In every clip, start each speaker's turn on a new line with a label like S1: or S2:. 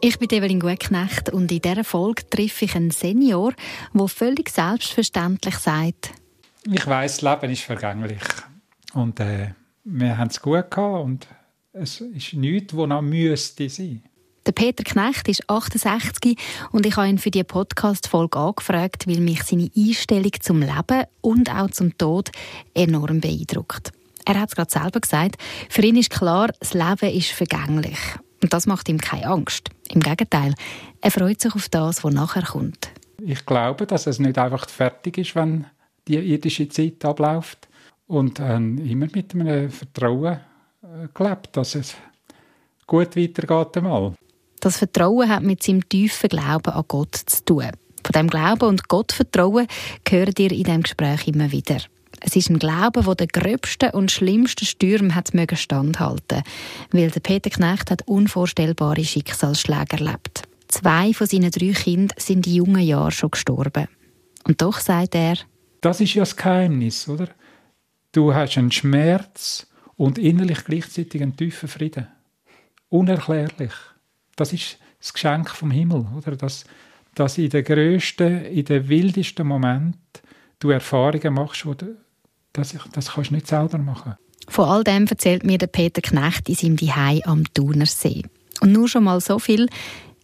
S1: Ich bin Evelyn Gutknecht und in dieser Folge treffe ich einen Senior, der völlig selbstverständlich sagt,
S2: ich weiß, Leben ist vergänglich. Und äh, wir haben es gut gehabt und es ist nichts, was noch müsste sein.
S1: Der Peter Knecht ist 68 und ich habe ihn für die Podcast-Folge angefragt, weil mich seine Einstellung zum Leben und auch zum Tod enorm beeindruckt. Er hat es gerade selber gesagt, für ihn ist klar, das Leben ist vergänglich. Und das macht ihm keine Angst. Im Gegenteil, er freut sich auf das, was nachher kommt.
S2: Ich glaube, dass es nicht einfach fertig ist, wenn die irdische Zeit abläuft. Und äh, immer mit einem Vertrauen äh, gelebt, dass es gut weitergeht einmal.
S1: Das Vertrauen hat mit seinem tiefen Glauben an Gott zu tun. Von dem Glauben und Gottvertrauen hört ihr in diesem Gespräch immer wieder. Es ist ein Glaube, der den gröbsten und schlimmsten Stürmen hat standhalten, weil der Peter Knecht hat unvorstellbare Schicksalsschläge erlebt. Zwei von seinen drei Kindern sind in jungen Jahren schon gestorben. Und doch sagt er,
S2: das ist ja das Geheimnis, oder? Du hast einen Schmerz und innerlich gleichzeitig einen tiefen Frieden. Unerklärlich. Das ist das Geschenk vom Himmel, oder? Dass, dass in den grössten, in den wildesten Momenten du Erfahrungen machst, das, das kannst du nicht selber machen.
S1: Von all dem erzählt mir der Peter Knecht in seinem Zuhause am Thunersee. Und nur schon mal so viel,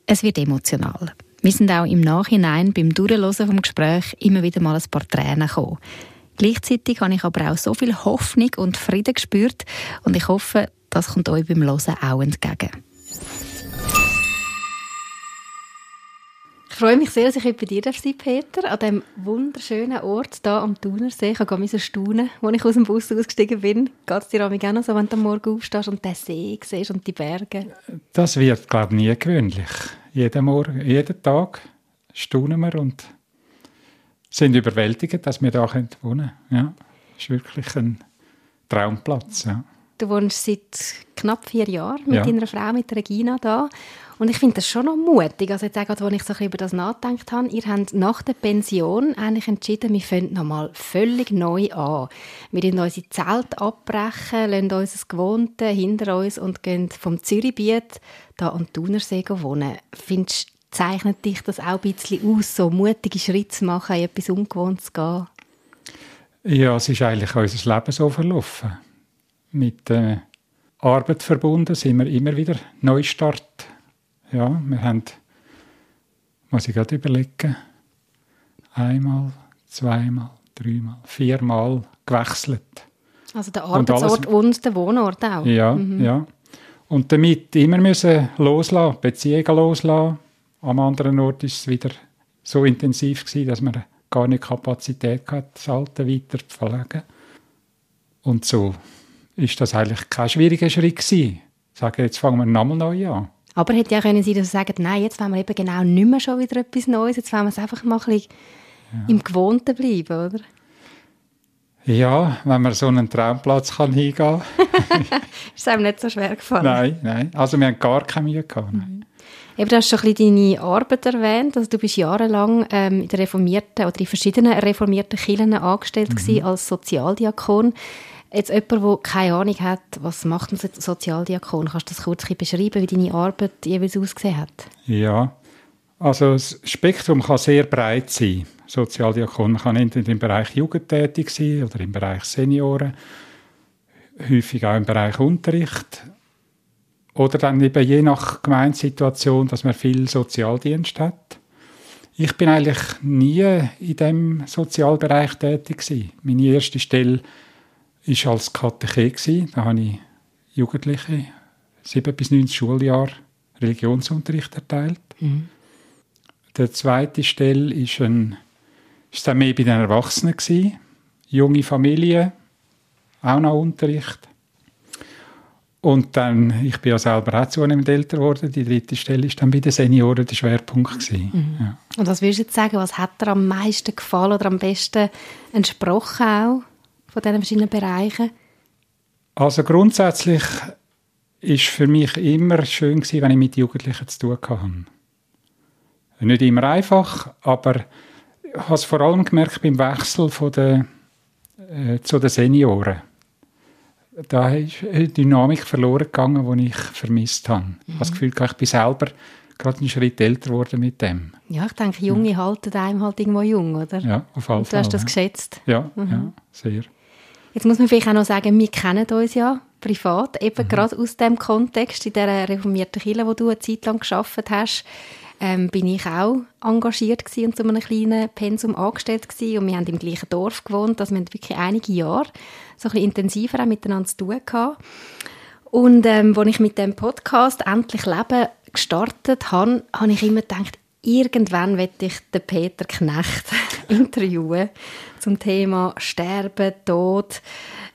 S1: es wird emotional. Wir sind auch im Nachhinein beim Durchhören vom Gespräch immer wieder mal ein paar Tränen gekommen. Gleichzeitig habe ich aber auch so viel Hoffnung und Frieden gespürt und ich hoffe, das kommt euch beim Hören auch entgegen. Ich freue mich sehr, dass ich bei dir sein Peter, an diesem wunderschönen Ort hier am Thunersee. Ich habe so staunen, als ich aus dem Bus ausgestiegen bin. Geht es dir auch noch so, wenn du am Morgen aufstehst und den See siehst und die Berge?
S2: Das wird, glaube ich, nie gewöhnlich. Jeden Morgen, jeden Tag staunen wir und sind überwältigt, dass wir hier wohnen können. Ja, ist wirklich ein Traumplatz. Ja.
S1: Du wohnst seit knapp vier Jahren mit ja. deiner Frau, mit Regina, da. Und ich finde das schon noch mutig. Also jetzt auch, als ich so über das nachgedacht habe, ihr habt nach der Pension eigentlich entschieden, wir fangen nochmal völlig neu an. Wir lassen unsere Zelt abbrechen, lassen unser Gewohnte hinter uns und gehen vom Zürichbiet da den Thunersee wohnen. Findest zeichnet dich das auch ein bisschen aus, so mutige Schritte zu machen, in etwas Ungewohntes zu gehen?
S2: Ja, es ist eigentlich unser Leben so verlaufen. Mit der Arbeit verbunden sind wir immer wieder Neustart ja, wir haben, muss ich gerade überlegen, einmal, zweimal, dreimal, viermal gewechselt.
S1: Also der Arbeitsort und, alles, und der Wohnort auch?
S2: Ja, mhm. ja. Und damit immer müssen loslassen, Beziehungen loslassen. Am anderen Ort war es wieder so intensiv gewesen, dass man gar nicht Kapazität hatte, das Alte weiter zu verlegen. Und so ist das eigentlich kein schwieriger Schritt gewesen. Ich sage, jetzt fangen wir nochmal neu an.
S1: Aber hätte ja können sein, dass sie sagen, nein, jetzt wollen wir eben genau nicht mehr schon wieder etwas Neues, jetzt wollen wir es einfach mal ein bisschen ja. im Gewohnten bleiben, oder?
S2: Ja, wenn man so einen Traumplatz kann hingehen kann.
S1: ist einem nicht so schwer gefallen?
S2: Nein, nein. Also wir haben gar keine Mühe gehabt.
S1: Mhm. Eben, du hast schon ein bisschen deine Arbeit erwähnt. Also du bist jahrelang ähm, in der reformierten oder in verschiedenen reformierten Kirchen angestellt mhm. als Sozialdiakon. Jetzt jemand, der keine Ahnung hat, was macht ein Sozialdiakon? Kannst du das kurz beschreiben, wie deine Arbeit jeweils ausgesehen hat?
S2: Ja, also das Spektrum kann sehr breit sein. Sozialdiakon kann entweder im Bereich Jugend tätig sein oder im Bereich Senioren, häufig auch im Bereich Unterricht oder dann eben je nach Gemeindesituation, dass man viel Sozialdienst hat. Ich bin eigentlich nie in dem Sozialbereich tätig gewesen. Meine erste Stelle war als Katechet. Da habe ich Jugendliche, sieben bis neun Schuljahre, Religionsunterricht erteilt. Mhm. Der zweite Stelle ist, ein, ist dann mehr bei den Erwachsenen. Gewesen. Junge Familie, auch noch Unterricht. Und dann, ich bin ja selber auch zunehmend älter geworden. Die dritte Stelle ist dann bei den Senioren der Schwerpunkt gewesen. Mhm. Ja.
S1: Und was würdest du jetzt sagen, was hat dir am meisten gefallen oder am besten entsprochen auch von diesen verschiedenen Bereichen?
S2: Also grundsätzlich ist für mich immer schön gewesen, wenn ich mit Jugendlichen zu tun hatte. Nicht immer einfach, aber ich habe es vor allem gemerkt beim Wechsel von der, äh, zu den Senioren da ist eine Dynamik verloren gegangen, die ich vermisst habe. Mhm. Ich habe das Gefühl, ich bin selber gerade einen Schritt älter geworden mit dem.
S1: Ja, ich denke, Junge ja. halten einem halt irgendwo jung, oder?
S2: Ja, auf jeden Fall.
S1: Du hast das ja. geschätzt.
S2: Ja, mhm. ja, sehr.
S1: Jetzt muss man vielleicht auch noch sagen, wir kennen uns ja privat, eben mhm. gerade aus dem Kontext, in dieser reformierten Kirche, wo du eine Zeit lang gearbeitet hast ähm, bin ich auch engagiert gewesen und zu einem kleinen Pensum angestellt gewesen. und wir haben im gleichen Dorf gewohnt, also wir haben wirklich einige Jahre so ein bisschen intensiver auch miteinander zu tun gehabt. Und ähm, als ich mit dem Podcast «Endlich Leben» gestartet habe, habe ich immer gedacht, irgendwann werde ich den Peter Knecht interviewen zum Thema Sterben, Tod.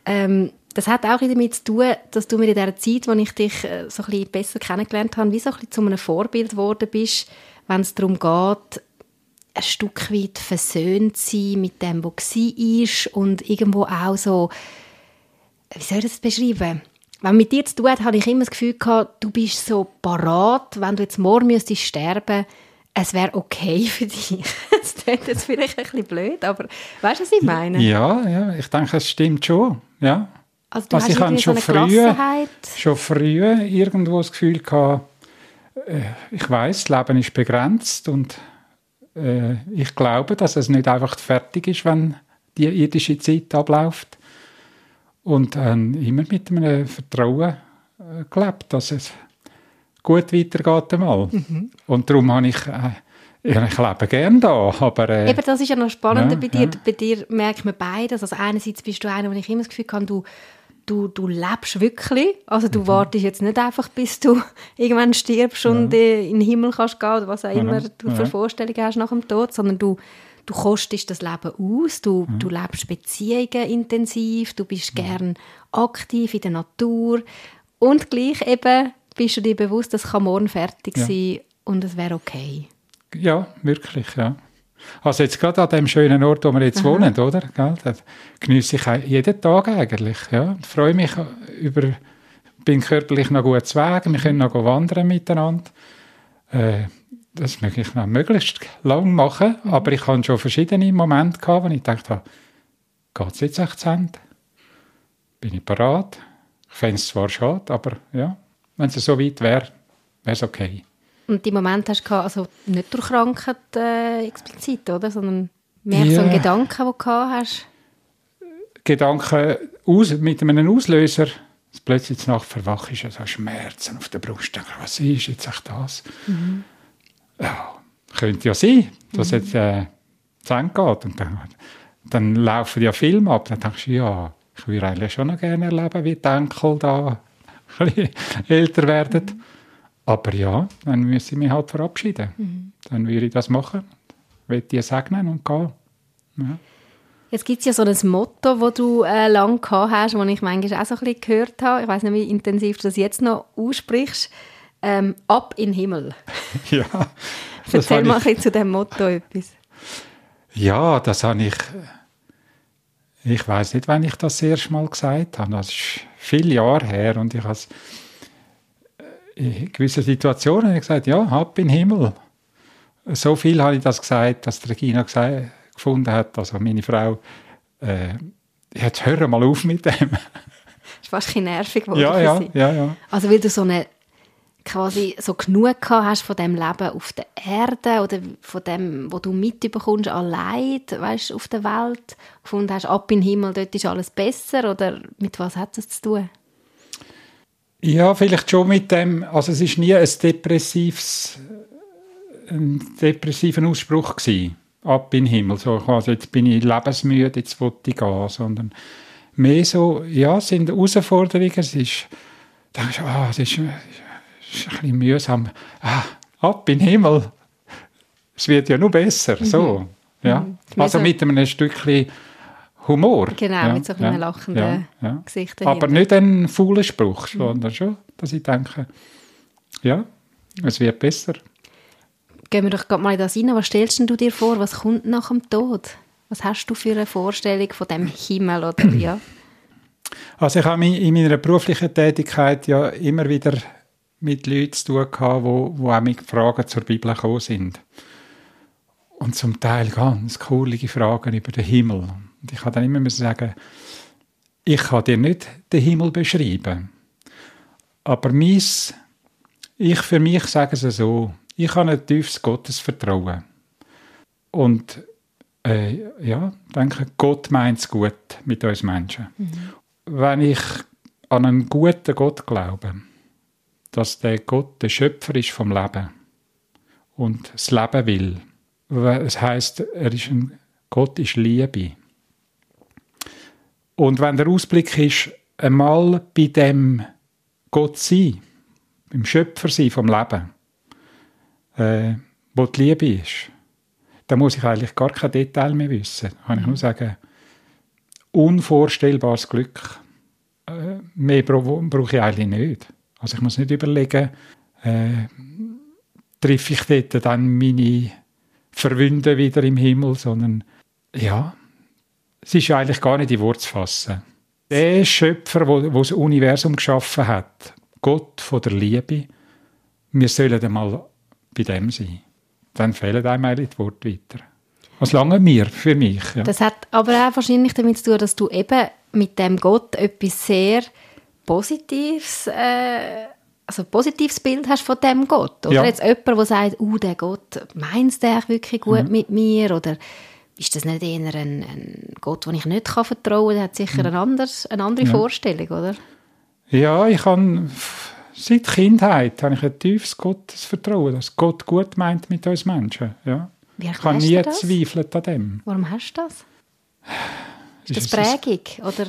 S1: Ähm, das hat auch damit zu tun, dass du mir in dieser Zeit, wo ich dich äh, so ein bisschen besser kennengelernt habe, wie so ein bisschen zu einem Vorbild geworden bist, wenn es darum geht, ein Stück weit versöhnt zu sein mit dem, was war und irgendwo auch so, wie soll ich das beschreiben? Wenn mit dir zu tun hat, habe ich immer das Gefühl gehabt, du bist so parat, wenn du jetzt morgen müsstest sterben es wäre okay für dich. das klingt jetzt vielleicht ein bisschen blöd, aber weißt du, was ich meine?
S2: Ja, ja, ich denke, es stimmt schon. Ja. Also, du also ich habe schon früh, schon früh irgendwo das Gefühl gehabt, äh, ich weiß, das Leben ist begrenzt und äh, ich glaube, dass es nicht einfach fertig ist, wenn die irdische Zeit abläuft. Und äh, immer mit einem Vertrauen äh, gelebt, dass es gut weitergeht einmal. Mhm. Und darum habe ich äh, ja, ich lebe gerne da, aber... Äh,
S1: Eben, das ist ja noch spannend ja, bei dir. Ja. Bei dir merkt man beides. Also einerseits bist du einer, wo ich immer das Gefühl habe, du du, du lebst wirklich. Also du mhm. wartest jetzt nicht einfach, bis du irgendwann stirbst und in den Himmel kannst gehen oder was auch immer du für Vorstellungen hast nach dem Tod, sondern du, du kostest das Leben aus, du, mhm. du lebst Beziehungen intensiv, du bist mhm. gern aktiv in der Natur und gleich eben bist du dir bewusst, das kann morgen fertig ja. sein und es wäre okay.
S2: Ja, wirklich, ja. Also jetzt gerade an dem schönen Ort, wo wir jetzt Aha. wohnen, oder? Gell? Das genieße ich jeden Tag eigentlich. Ja? Ich freue mich über, bin körperlich noch gut zu Wegen, wir können noch wandern miteinander. Äh, das möchte ich noch möglichst lang machen, mhm. aber ich hatte schon verschiedene Momente gehabt, wo ich dachte, geht es jetzt echt zu Ende? Bin ich bereit? Ich fände es zwar schade, aber ja, wenn es so weit wäre, wäre es okay.
S1: Und die Moment hast du also nicht durch Krankheit äh, explizit, oder? Sondern mehr yeah. so ein Gedanke, den du hast?
S2: Gedanken aus, mit einem Auslöser, dass plötzlich nach verwach ist, also Schmerzen auf der Brust. Denke, was ist jetzt echt das? Mhm. Ja, könnte ja sein, dass mhm. jetzt äh, zu Ende geht. Und dann, dann laufen ja Filme ab. Dann denkst du, ja, ich würde eigentlich schon noch gerne erleben, wie die Enkel da bisschen älter werden. Mhm. Aber ja, dann müsste ich mich halt verabschieden. Mhm. Dann würde ich das machen, würde die segnen und gehen. Ja.
S1: Jetzt gibt es ja so ein Motto, das du äh, lange gehabt hast, das ich manchmal auch so ein bisschen gehört habe. Ich weiß nicht, wie intensiv du das jetzt noch aussprichst. Ähm, ab in den Himmel.
S2: ja.
S1: Erzähl mal ich... zu dem Motto etwas.
S2: Ja, das habe ich. Ich weiß nicht, wann ich das, das erste Mal gesagt habe. Das ist viele Jahre her und ich habe es in gewissen Situationen gesagt, ja, ab in den Himmel. So viel habe ich das gesagt, dass Regina gesagt, gefunden hat, also meine Frau, äh, jetzt hör mal auf mit dem. Das
S1: ist fast ein nervig geworden
S2: ja, ja, ja, ja.
S1: Also weil du so eine quasi so genug hast von dem Leben auf der Erde oder von dem, wo du mitbekommst, allein, weißt, auf der Welt, gefunden hast, ab in den Himmel, dort ist alles besser oder mit was hat das zu tun?
S2: Ja, vielleicht schon mit dem, also es ist nie ein depressives, ein depressiver Ausspruch gewesen, ab in den Himmel, so quasi, jetzt bin ich lebensmüde, jetzt will ich gehen, sondern mehr so, ja, es sind Herausforderungen, es ist, denkst ah, es ist, ist ein bisschen mühsam, ah, ab in den Himmel, es wird ja nur besser, so, mhm. ja. Mhm. Also mit einem Stückchen Humor.
S1: Genau,
S2: ja,
S1: mit so einem ja, lachenden ja. Gesicht.
S2: Aber nicht ein fauler Spruch, sondern mhm. schon, dass ich denke, ja, es wird besser.
S1: Gehen wir doch gerade mal in das rein. Was stellst du dir vor? Was kommt nach dem Tod? Was hast du für eine Vorstellung von dem Himmel oder ja?
S2: Also ich habe in meiner beruflichen Tätigkeit ja immer wieder mit Leuten zu tun gehabt, wo, wo auch mit Fragen zur Bibel gekommen sind. Und zum Teil ganz coole Fragen über den Himmel. Und ich habe dann immer sagen, ich kann dir nicht den Himmel beschreiben. Aber mis, ich für mich sage es so, ich habe ein tiefes Gottesvertrauen. Und äh, ja, denke, Gott meint es gut mit uns Menschen. Mhm. Wenn ich an einen guten Gott glaube, dass der Gott der Schöpfer ist vom Leben und das Leben will. Es heißt, er ist ein Gott ist Liebe. Und wenn der Ausblick ist, einmal bei dem Gott sein, beim Schöpfer sein vom Leben, äh, wo die Liebe ist, dann muss ich eigentlich gar kein Detail mehr wissen. Da kann ich nur sagen, unvorstellbares Glück. Äh, mehr brauche ich eigentlich nicht. Also ich muss nicht überlegen, äh, treffe ich dort dann meine Verwünde wieder im Himmel, sondern ja, es ist eigentlich gar nicht in Wort zu fassen. Der Schöpfer, der das Universum geschaffen hat, Gott von der Liebe, wir sollen einmal bei dem sein. Dann fehlen einem eigentlich die Worte weiter. Was lange mir für mich. Ja.
S1: Das hat aber auch wahrscheinlich damit zu tun, dass du eben mit dem Gott etwas sehr positives, äh, also positives Bild hast von dem Gott. Oder ja. jetzt jemand, der sagt, uh, der Gott, meint der wirklich gut mhm. mit mir? Oder ist das nicht eher ein, ein Gott, den ich nicht kann vertrauen kann? Der hat sicher mhm. ein anders, eine andere ja. Vorstellung, oder?
S2: Ja, ich habe seit Kindheit habe ich ein tiefes Gottesvertrauen, dass Gott gut meint mit uns Menschen. Ja.
S1: Wie
S2: ich kann nie zweifeln an dem.
S1: Warum hast du das? Ist, ist das Prägung? Oder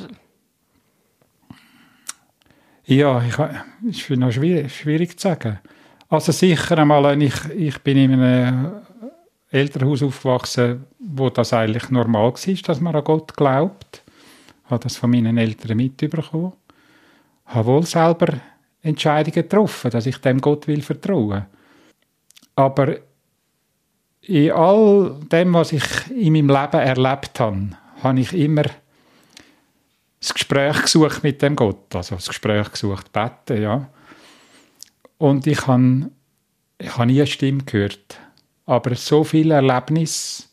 S2: ja, ich, ist noch schwierig, schwierig zu sagen. Also sicher einmal, ich, ich bin in einem Elternhaus aufgewachsen, wo das eigentlich normal war, dass man an Gott glaubt. Ich habe das von meinen Eltern mitbekommen. Ich habe wohl selber Entscheidungen getroffen, dass ich dem Gott will vertrauen. Aber in all dem, was ich in meinem Leben erlebt habe, habe ich immer das Gespräch gesucht mit dem Gott, also das Gespräch gesucht, beten, ja. Und ich habe, ich habe nie eine Stimme gehört, aber so viele Erlebnisse,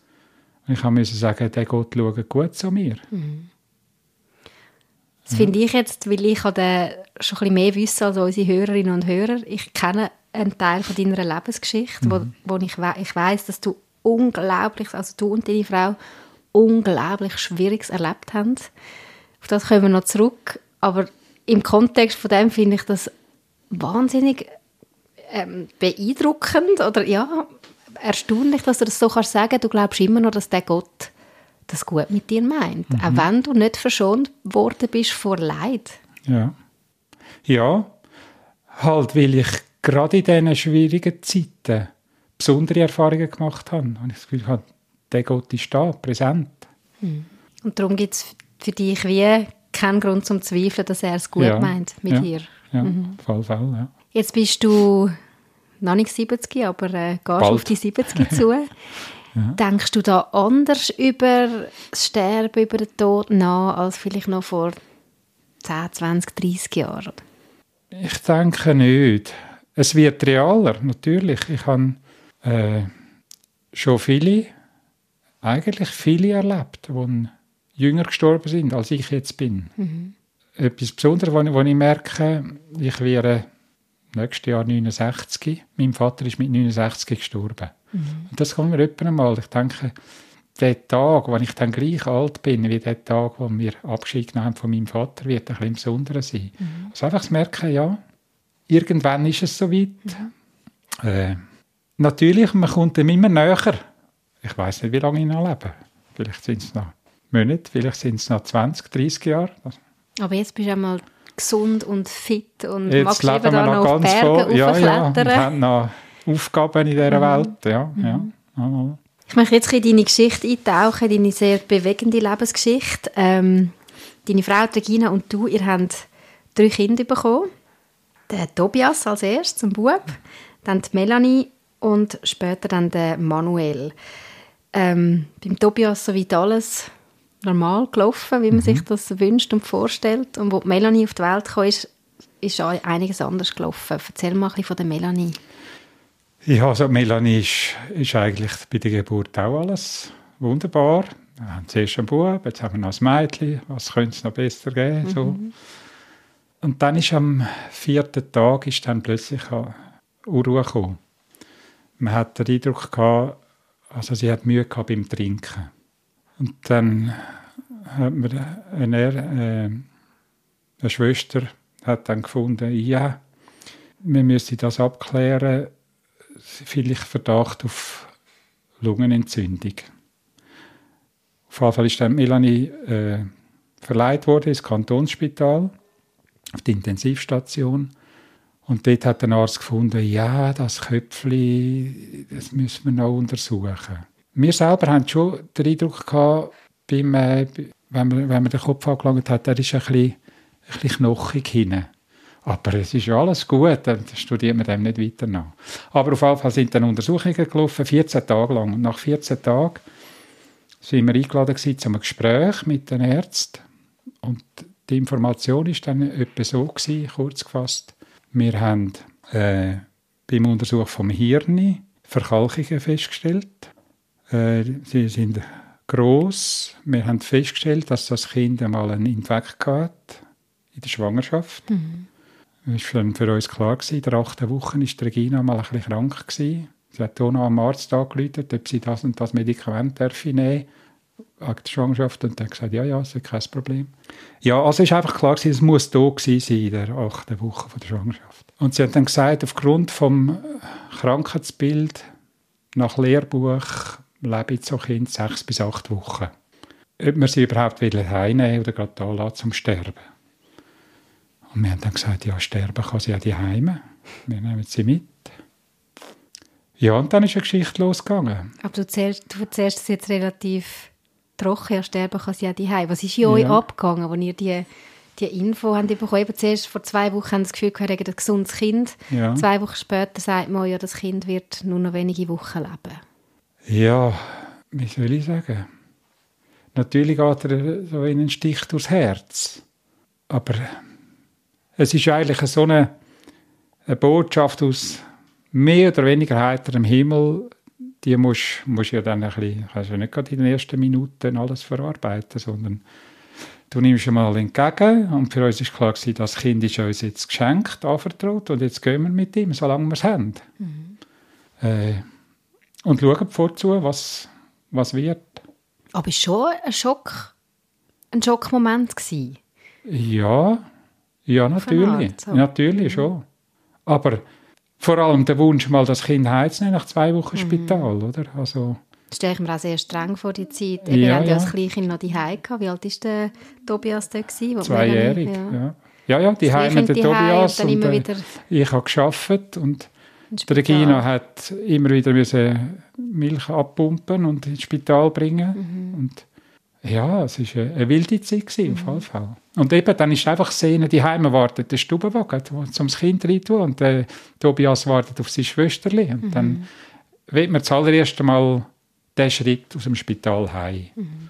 S2: ich musste sagen, der Gott schaut gut zu mir. Mhm.
S1: Das finde ich jetzt, weil ich schon ein bisschen mehr wissen als unsere Hörerinnen und Hörer. Ich kenne einen Teil von deiner Lebensgeschichte, mhm. wo, wo ich, we ich weiß, dass du unglaublich, also du und deine Frau, unglaublich Schwieriges erlebt habt. Auf das kommen wir noch zurück. Aber im Kontext von dem finde ich das wahnsinnig ähm, beeindruckend oder ja, erstaunlich, dass du das so kannst sagen. Du glaubst immer noch, dass der Gott das gut mit dir meint. Mhm. Auch wenn du nicht verschont worden bist vor Leid.
S2: Ja. Ja, halt, weil ich gerade in diesen schwierigen Zeiten besondere Erfahrungen gemacht habe. Und ich das Gefühl habe, der Gott ist da, präsent.
S1: Mhm. Und darum gibt es für dich wie keinen Grund zum Zweifeln, dass er es gut ja, meint mit
S2: ja,
S1: dir.
S2: Ja, mhm. Fall, Fall, ja.
S1: Jetzt bist du noch nicht 70, aber äh, gehst Bald. auf die 70 zu. ja. Denkst du da anders über das Sterben, über den Tod nach, als vielleicht noch vor 10, 20, 30 Jahren?
S2: Ich denke nicht. Es wird realer, natürlich. Ich habe äh, schon viele, eigentlich viele erlebt, die jünger gestorben sind, als ich jetzt bin. Mhm. Etwas Besonderes, wo, ich merke, ich werde nächstes Jahr 69. Mein Vater ist mit 69 gestorben. Mhm. Und das kommt mir etwa mal. Ich denke, der Tag, wo ich dann gleich alt bin, wie der Tag, wo wir Abschied genommen von meinem Vater, wird ein bisschen besonderer sein. Mhm. Also einfach zu merken, ja, irgendwann ist es soweit. Mhm. Äh, natürlich, man kommt dem immer näher. Ich weiß nicht, wie lange ich noch lebe. Vielleicht sind es noch Monate, vielleicht sind es noch 20, 30 Jahre.
S1: Aber jetzt bist du einmal gesund und fit und jetzt magst leben wir noch, noch ganz voll.
S2: Ja, ja, und haben noch Aufgaben in dieser mhm. Welt. Ja, mhm. ja.
S1: Ich möchte jetzt in deine Geschichte eintauchen, deine sehr bewegende Lebensgeschichte. Ähm, deine Frau Regina und du, ihr habt drei Kinder bekommen. Der Tobias als erstes, ein Bub, dann die Melanie und später dann der Manuel. Ähm, beim Tobias soweit alles normal gelaufen, wie man mhm. sich das wünscht und vorstellt. Und wo Melanie auf die Welt kam, ist, ist einiges anders gelaufen. Erzähl mal ein bisschen von der Melanie.
S2: Ja, also Melanie ist, ist eigentlich bei der Geburt auch alles wunderbar. Wir haben zuerst einen Bub, jetzt haben wir noch ein Mädchen. Was könnte es noch besser geben? Mhm. So. Und dann ist am vierten Tag ist dann plötzlich Unruhe gekommen. Man hat den Eindruck gehabt, also sie hat Mühe gehabt beim Trinken. Und dann hat mir eine, äh, eine Schwester hat dann gefunden, ja, wir müssen das abklären vielleicht Verdacht auf Lungenentzündung. Auf jeden Fall ist dann Melanie äh, verleiht worden ins Kantonsspital, auf die Intensivstation. Und dort hat der Arzt gefunden, ja, das Köpfchen, das müssen wir noch untersuchen. Wir selber haben schon den Eindruck gehabt, beim, äh, wenn, man, wenn man den Kopf angelangt hat, der ist ein bisschen, ein bisschen knochig. Aber es ist ja alles gut, dann studiert man dem nicht weiter nach. Aber auf jeden Fall sind dann Untersuchungen gelaufen, 14 Tage lang. Und nach 14 Tagen sind wir eingeladen zu einem Gespräch mit den Ärzten. Und die Information war dann etwa so gewesen, kurz gefasst. Wir haben äh, beim Untersuch vom Hirn Verkalkungen festgestellt. Äh, sie sind groß. Wir haben festgestellt, dass das Kind einmal einen Infekt hatte in der Schwangerschaft. Mhm. Es war für uns klar, gewesen, in der achten Woche war Regina mal ein bisschen krank. Gewesen. Sie hat auch noch am Arzt angerufen, ob sie das und das Medikament nehmen wegen der Schwangerschaft und dann gesagt, ja, ja, das ist kein Problem. Ja, also ist einfach klar gewesen, es muss da gewesen sein in der achten Woche von der Schwangerschaft. Und sie hat dann gesagt, aufgrund vom Krankheitsbild nach Lehrbuch lebe ich so Kind sechs bis acht Wochen. Ob man sie überhaupt wieder heimnehmen oder gerade da lassen zum Sterben. Und wir haben dann gesagt, ja, sterben kann sie ja die Heime. Wir nehmen sie mit. Ja, und dann ist eine Geschichte losgegangen.
S1: Aber du erzählst, du erzählst es jetzt relativ trocken, ja, sterben kann sie ja die Heime. Was ist in ja. euch abgegangen, als ihr die, die Info habt bekommen? Eben zuerst vor zwei Wochen haben das Gefühl, wir haben ein gesundes Kind. Ja. Zwei Wochen später sagt man, ja, das Kind wird nur noch wenige Wochen leben.
S2: Ja, wie soll ich sagen? Natürlich geht er so in einen Stich durchs Herz. Aber es ist eigentlich so eine, eine Botschaft aus mehr oder weniger heiterem Himmel, die musst, musst ja dann ein bisschen, kannst ja nicht gerade in den ersten Minuten alles verarbeiten, sondern du nimmst mal entgegen und für uns ist klar gewesen, das Kind ist uns jetzt geschenkt, anvertraut und jetzt gehen wir mit ihm, solange wir es haben. Mhm. Äh, und schauen vorzu, was, was wird.
S1: Aber es war schon ein Schock, ein Schockmoment gewesen.
S2: Ja, ja, natürlich. So. Natürlich schon. Aber vor allem der Wunsch, mal das Kind heimzunehmen nach zwei Wochen mhm. Spital, oder? Also,
S1: das stelle ich mir auch sehr streng vor, die Zeit. Wir ja, haben ja als Kleinkind noch die gehabt. Wie alt war der Tobias da? Gewesen,
S2: Zweijährig, ja. ja. Ja, die Heim mit der Tobias. Und, und äh, ich habe gearbeitet und die Regina hat immer wieder Milch abpumpen und ins Spital bringen. Mhm. Und ja, es war eine, wilde Zeit im mhm. Fall. Und eben, dann ist einfach sehen, die Heime wartet der Stubenwagen, zum Kind rein und der Tobias wartet auf seine Schwesterli. Und mhm. dann wird man zuallererst einmal den Schritt aus dem Spital heim. Mhm.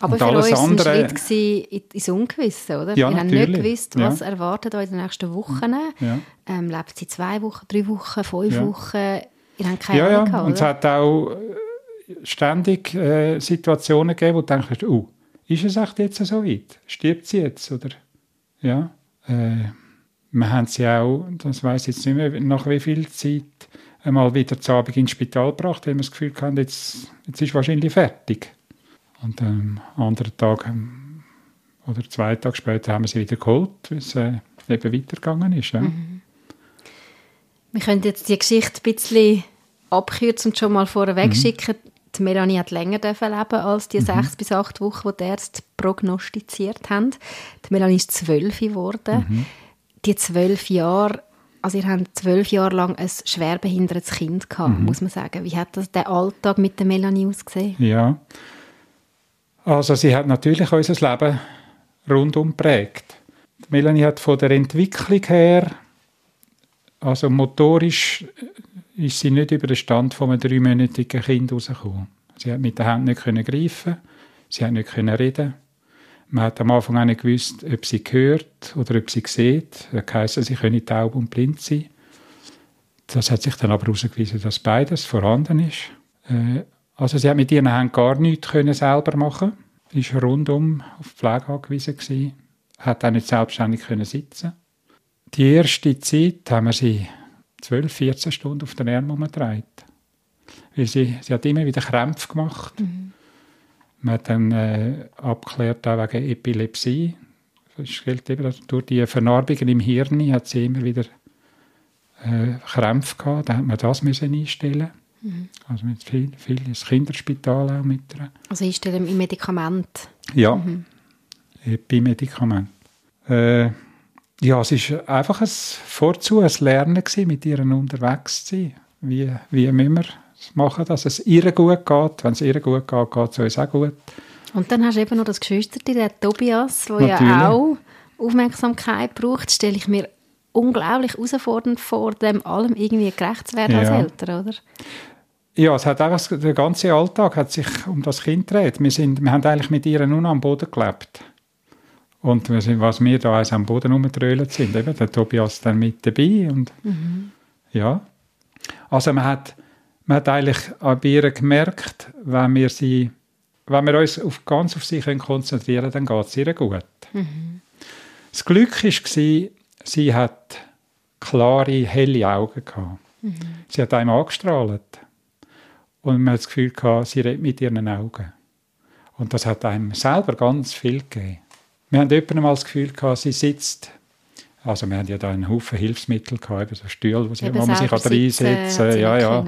S1: Aber und für alles uns andere, ein Schritt ins Ungewisse, oder?
S2: Ja,
S1: Wir
S2: haben nicht
S1: gewusst, was ja. erwartet euch in den nächsten Wochen. Ja. Ähm, lebt sie zwei Wochen, drei Wochen, fünf ja. Wochen? Ihr habt keine
S2: ja, Ahnung ja. Gehabt, und es hat auch ständig äh, Situationen gegeben, wo du denkst, oh, ist es echt jetzt so weit? Stirbt sie jetzt? Oder? Ja. Äh, wir haben sie auch, das weiß jetzt nicht mehr, nach wie viel Zeit einmal wieder zu Abend ins Spital gebracht, weil wir das Gefühl hatten, jetzt, jetzt ist wahrscheinlich fertig. Und am anderen Tag ähm, oder zwei Tage später haben wir sie wieder geholt, weil es eben weitergegangen ist. Ja. Mhm.
S1: Wir können jetzt die Geschichte ein bisschen abkürzen und schon mal vorweg mhm. schicken die Melanie hat länger leben als die mhm. sechs bis acht Wochen, die die Ärzte prognostiziert haben. Die Melanie ist zwölf geworden. Mhm. Die zwölf Jahre also ihr habt zwölf Jahre lang ein schwerbehindertes Kind gehabt, mhm. muss man sagen. Wie hat das der Alltag mit der Melanie ausgesehen?
S2: Ja, also sie hat natürlich unser Leben rundum prägt. Melanie hat von der Entwicklung her, also motorisch, ist sie nicht über den Stand von einem dreimonatigen Kind rausgekommen. Sie hat mit den Händen nicht können greifen, sie hat nicht können reden. Man hat am Anfang auch nicht gewusst, ob sie hört oder ob sie sieht. Das heisst, sie können taub und blind sein. Das hat sich dann aber herausgewiesen, dass beides vorhanden ist. Also sie hat mit ihren Händen gar nichts können selber machen. Sie war rundum auf die Pflege angewiesen gewesen. Hat auch nicht selbstständig können sitzen. Die erste Zeit haben wir sie 12, 14 Stunden auf den Arm umgedreht. Weil sie, sie hat immer wieder Krämpfe gemacht. Mhm. Man hat dann äh, abgeklärt auch wegen Epilepsie. Das gilt eben, durch die Vernarbungen im Hirn hat sie immer wieder äh, Krämpfe gehabt. Da hat man das müssen einstellen. Mhm. Also mit viel, viel ins Kinderspital auch mit ihr.
S1: Also einstellen im Medikament?
S2: Ja, mhm. Epimedikament. Äh, ja, es war einfach ein Vorzu, ein Lernen gewesen, mit ihr unterwegs zu sein. Wie, wie müssen wir machen, dass es ihr gut geht. Wenn es ihr gut geht, geht es uns auch gut.
S1: Und dann hast du eben noch das Geschwister, der Tobias, der ja auch Aufmerksamkeit braucht, stelle ich mir unglaublich herausfordernd vor, dem allem irgendwie gerecht zu werden ja. als Eltern, oder?
S2: Ja, es hat einfach, der ganze Alltag hat sich um das Kind gedreht. Wir, sind, wir haben eigentlich mit ihr nur am Boden gelebt. Und wir sind, was wir da am Boden rumgetrölt sind, eben der Tobias dann mit dabei. Und, mhm. Ja. Also man hat man hat eigentlich bei ihr gemerkt, wenn wir, sie, wenn wir uns auf, ganz auf sie konzentrieren können, dann geht es ihr gut. Mhm. Das Glück war, sie hat klare, helle Augen gehabt. Mhm. Sie hat einem angestrahlt. Und man hat das Gefühl gehabt, sie redet mit ihren Augen. Und das hat einem selber ganz viel gegeben. Wir haben öfter mal das Gefühl gehabt, sie sitzt also wir haben ja da einen Haufen Hilfsmittel gehabt, so Stühle, wo, sie, wo man sich reinsetzen kann. Ja, ja.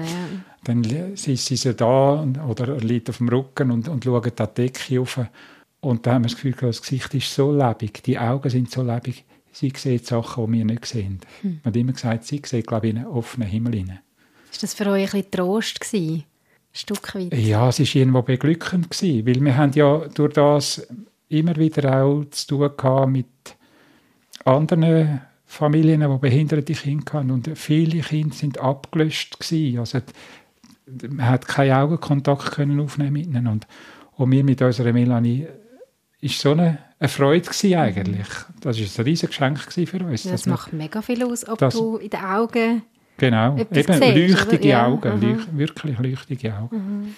S2: Können, ja. Dann ist sie so da oder liegt auf dem Rücken und, und schaut an die Decke rauf. Und da haben wir das Gefühl, das Gesicht ist so lebendig, die Augen sind so lebendig, sie sieht Sachen, die wir nicht sehen. Hm. Man hat immer gesagt, sie sieht, glaube ich, in einen offenen Himmel hinein.
S1: Ist das für euch ein bisschen Trost gewesen? Stück weit?
S2: Ja, es war irgendwo beglückend gewesen, weil wir haben ja durch das immer wieder auch zu tun gehabt mit anderen Familien, die behinderte Kinder hatten. Und viele Kinder sind abgelöscht gewesen. Also, man hat keinen Augenkontakt können aufnehmen mit ihnen. Und, wir mit unserer Melanie ist so eine, eine Freude gewesen eigentlich. Das war ein riesiges Geschenk für uns.
S1: Ja, das macht wir, mega viel aus, ob du in den Augen
S2: Genau, eben leuchtige ja. Augen, mhm. wirklich leuchtige Augen.
S1: Mhm.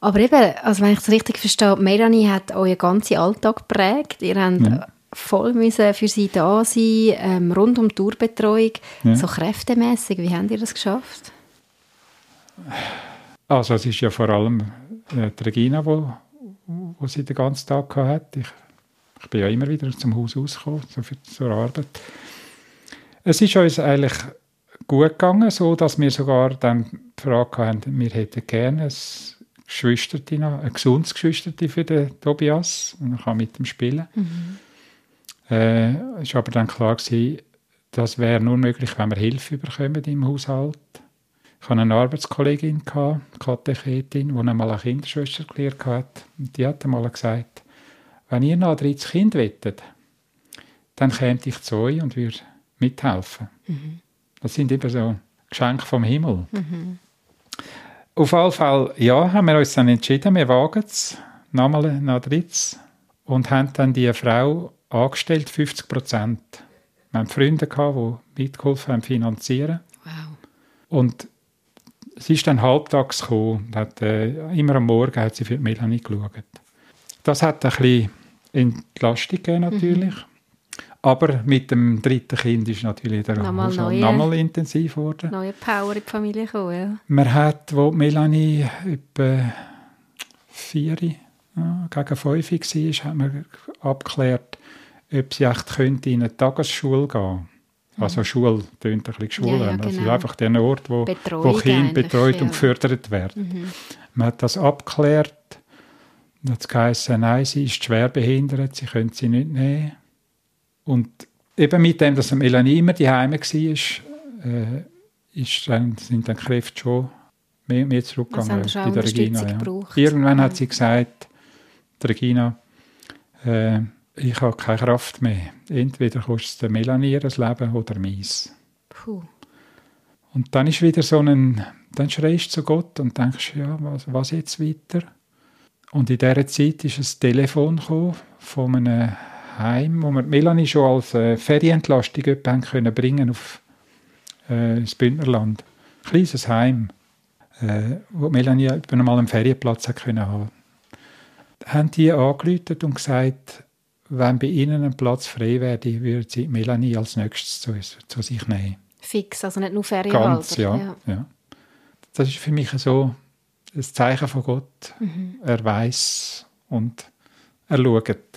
S1: Aber eben, also wenn ich es richtig verstehe, Melanie hat euren ganzen Alltag geprägt. Ihr habt ja voll müssen für sie da sein, ähm, rund um die Tourbetreuung, ja. so kräftemäßig. Wie habt ihr das geschafft?
S2: Also es ist ja vor allem äh, die Regina, wo, wo sie den ganzen Tag hatte. Ich, ich bin ja immer wieder zum Haus rausgekommen, so für, zur Arbeit. Es ist uns eigentlich gut gegangen, so dass wir sogar dann die Frage hatten, wir hätten gerne ein Geschwisterchen, ein gesundes Geschwisterchen für den Tobias und er kann mit ihm spielen. Mhm. Äh, es war aber dann klar, gewesen, das wäre nur möglich, wenn wir Hilfe bekommen im Haushalt. Ich hatte eine Arbeitskollegin, eine Katechetin, die einmal eine Kinderschwester gelernt hat. Und die hat einmal gesagt, wenn ihr noch ein drittes Kind wettet, dann käme ich zu euch und würde mithelfen. Mhm. Das sind eben so Geschenke vom Himmel. Mhm. Auf jeden Fall, ja, haben wir uns dann entschieden, wir wagen es, nochmal ein drittes und haben dann die Frau angestellt, 50 Prozent. Wir haben Freunde, gehabt, die mitgeholfen haben, finanzieren. Wow. Und sie ist dann halbtags gekommen und hat, äh, immer am Morgen hat sie für die Melanie geschaut. Das hat ein bisschen Entlastung gegeben, natürlich. Mhm. Aber mit dem dritten Kind ist natürlich der nochmal, neue, nochmal intensiv geworden.
S1: Neue Power in die Familie gekommen, ja.
S2: Man hat, wo Melanie etwa vier, ja, gegen fünf war, hat man abgeklärt, ob sie echt könnte in eine Tagesschule gehen also mhm. Schule tönt ein bisschen schwul. Ja, ja, genau. Also einfach der Ort, wo, wo Kinder betreut ja. und gefördert werden. Mhm. Man hat das abgeklärt. Dann hat es geheißen, nein, sie ist schwer behindert, sie können sie nicht nehmen. Und eben mit dem, dass Melanie immer die Heime war, äh, ist dann, sind dann Kräfte schon mehr, mehr zurückgegangen
S1: bei der Regina. Ja.
S2: Irgendwann hat sie gesagt, Regina, äh, ich habe keine Kraft mehr. Entweder kostet es Melanie das Leben oder meins. Puh. Und dann ist wieder so ein, dann schreist du zu Gott und denkst, ja, was, was jetzt weiter? Und in dieser Zeit ist ein Telefon von einem Heim, wo wir Melanie schon als äh, Ferienentlastung haben können bringen auf äh, ins Bündnerland. Ein kleines Heim, äh, wo Melanie über einmal einen Ferienplatz hat können haben. Haben die angerufen und gesagt, wenn bei ihnen ein Platz frei wäre, würde sie Melanie als nächstes zu, zu sich nehmen.
S1: Fix, also nicht nur Ferienhalter.
S2: Ganz, ja, ja. ja. Das ist für mich so ein Zeichen von Gott. Mhm. Er weiß und er schaut.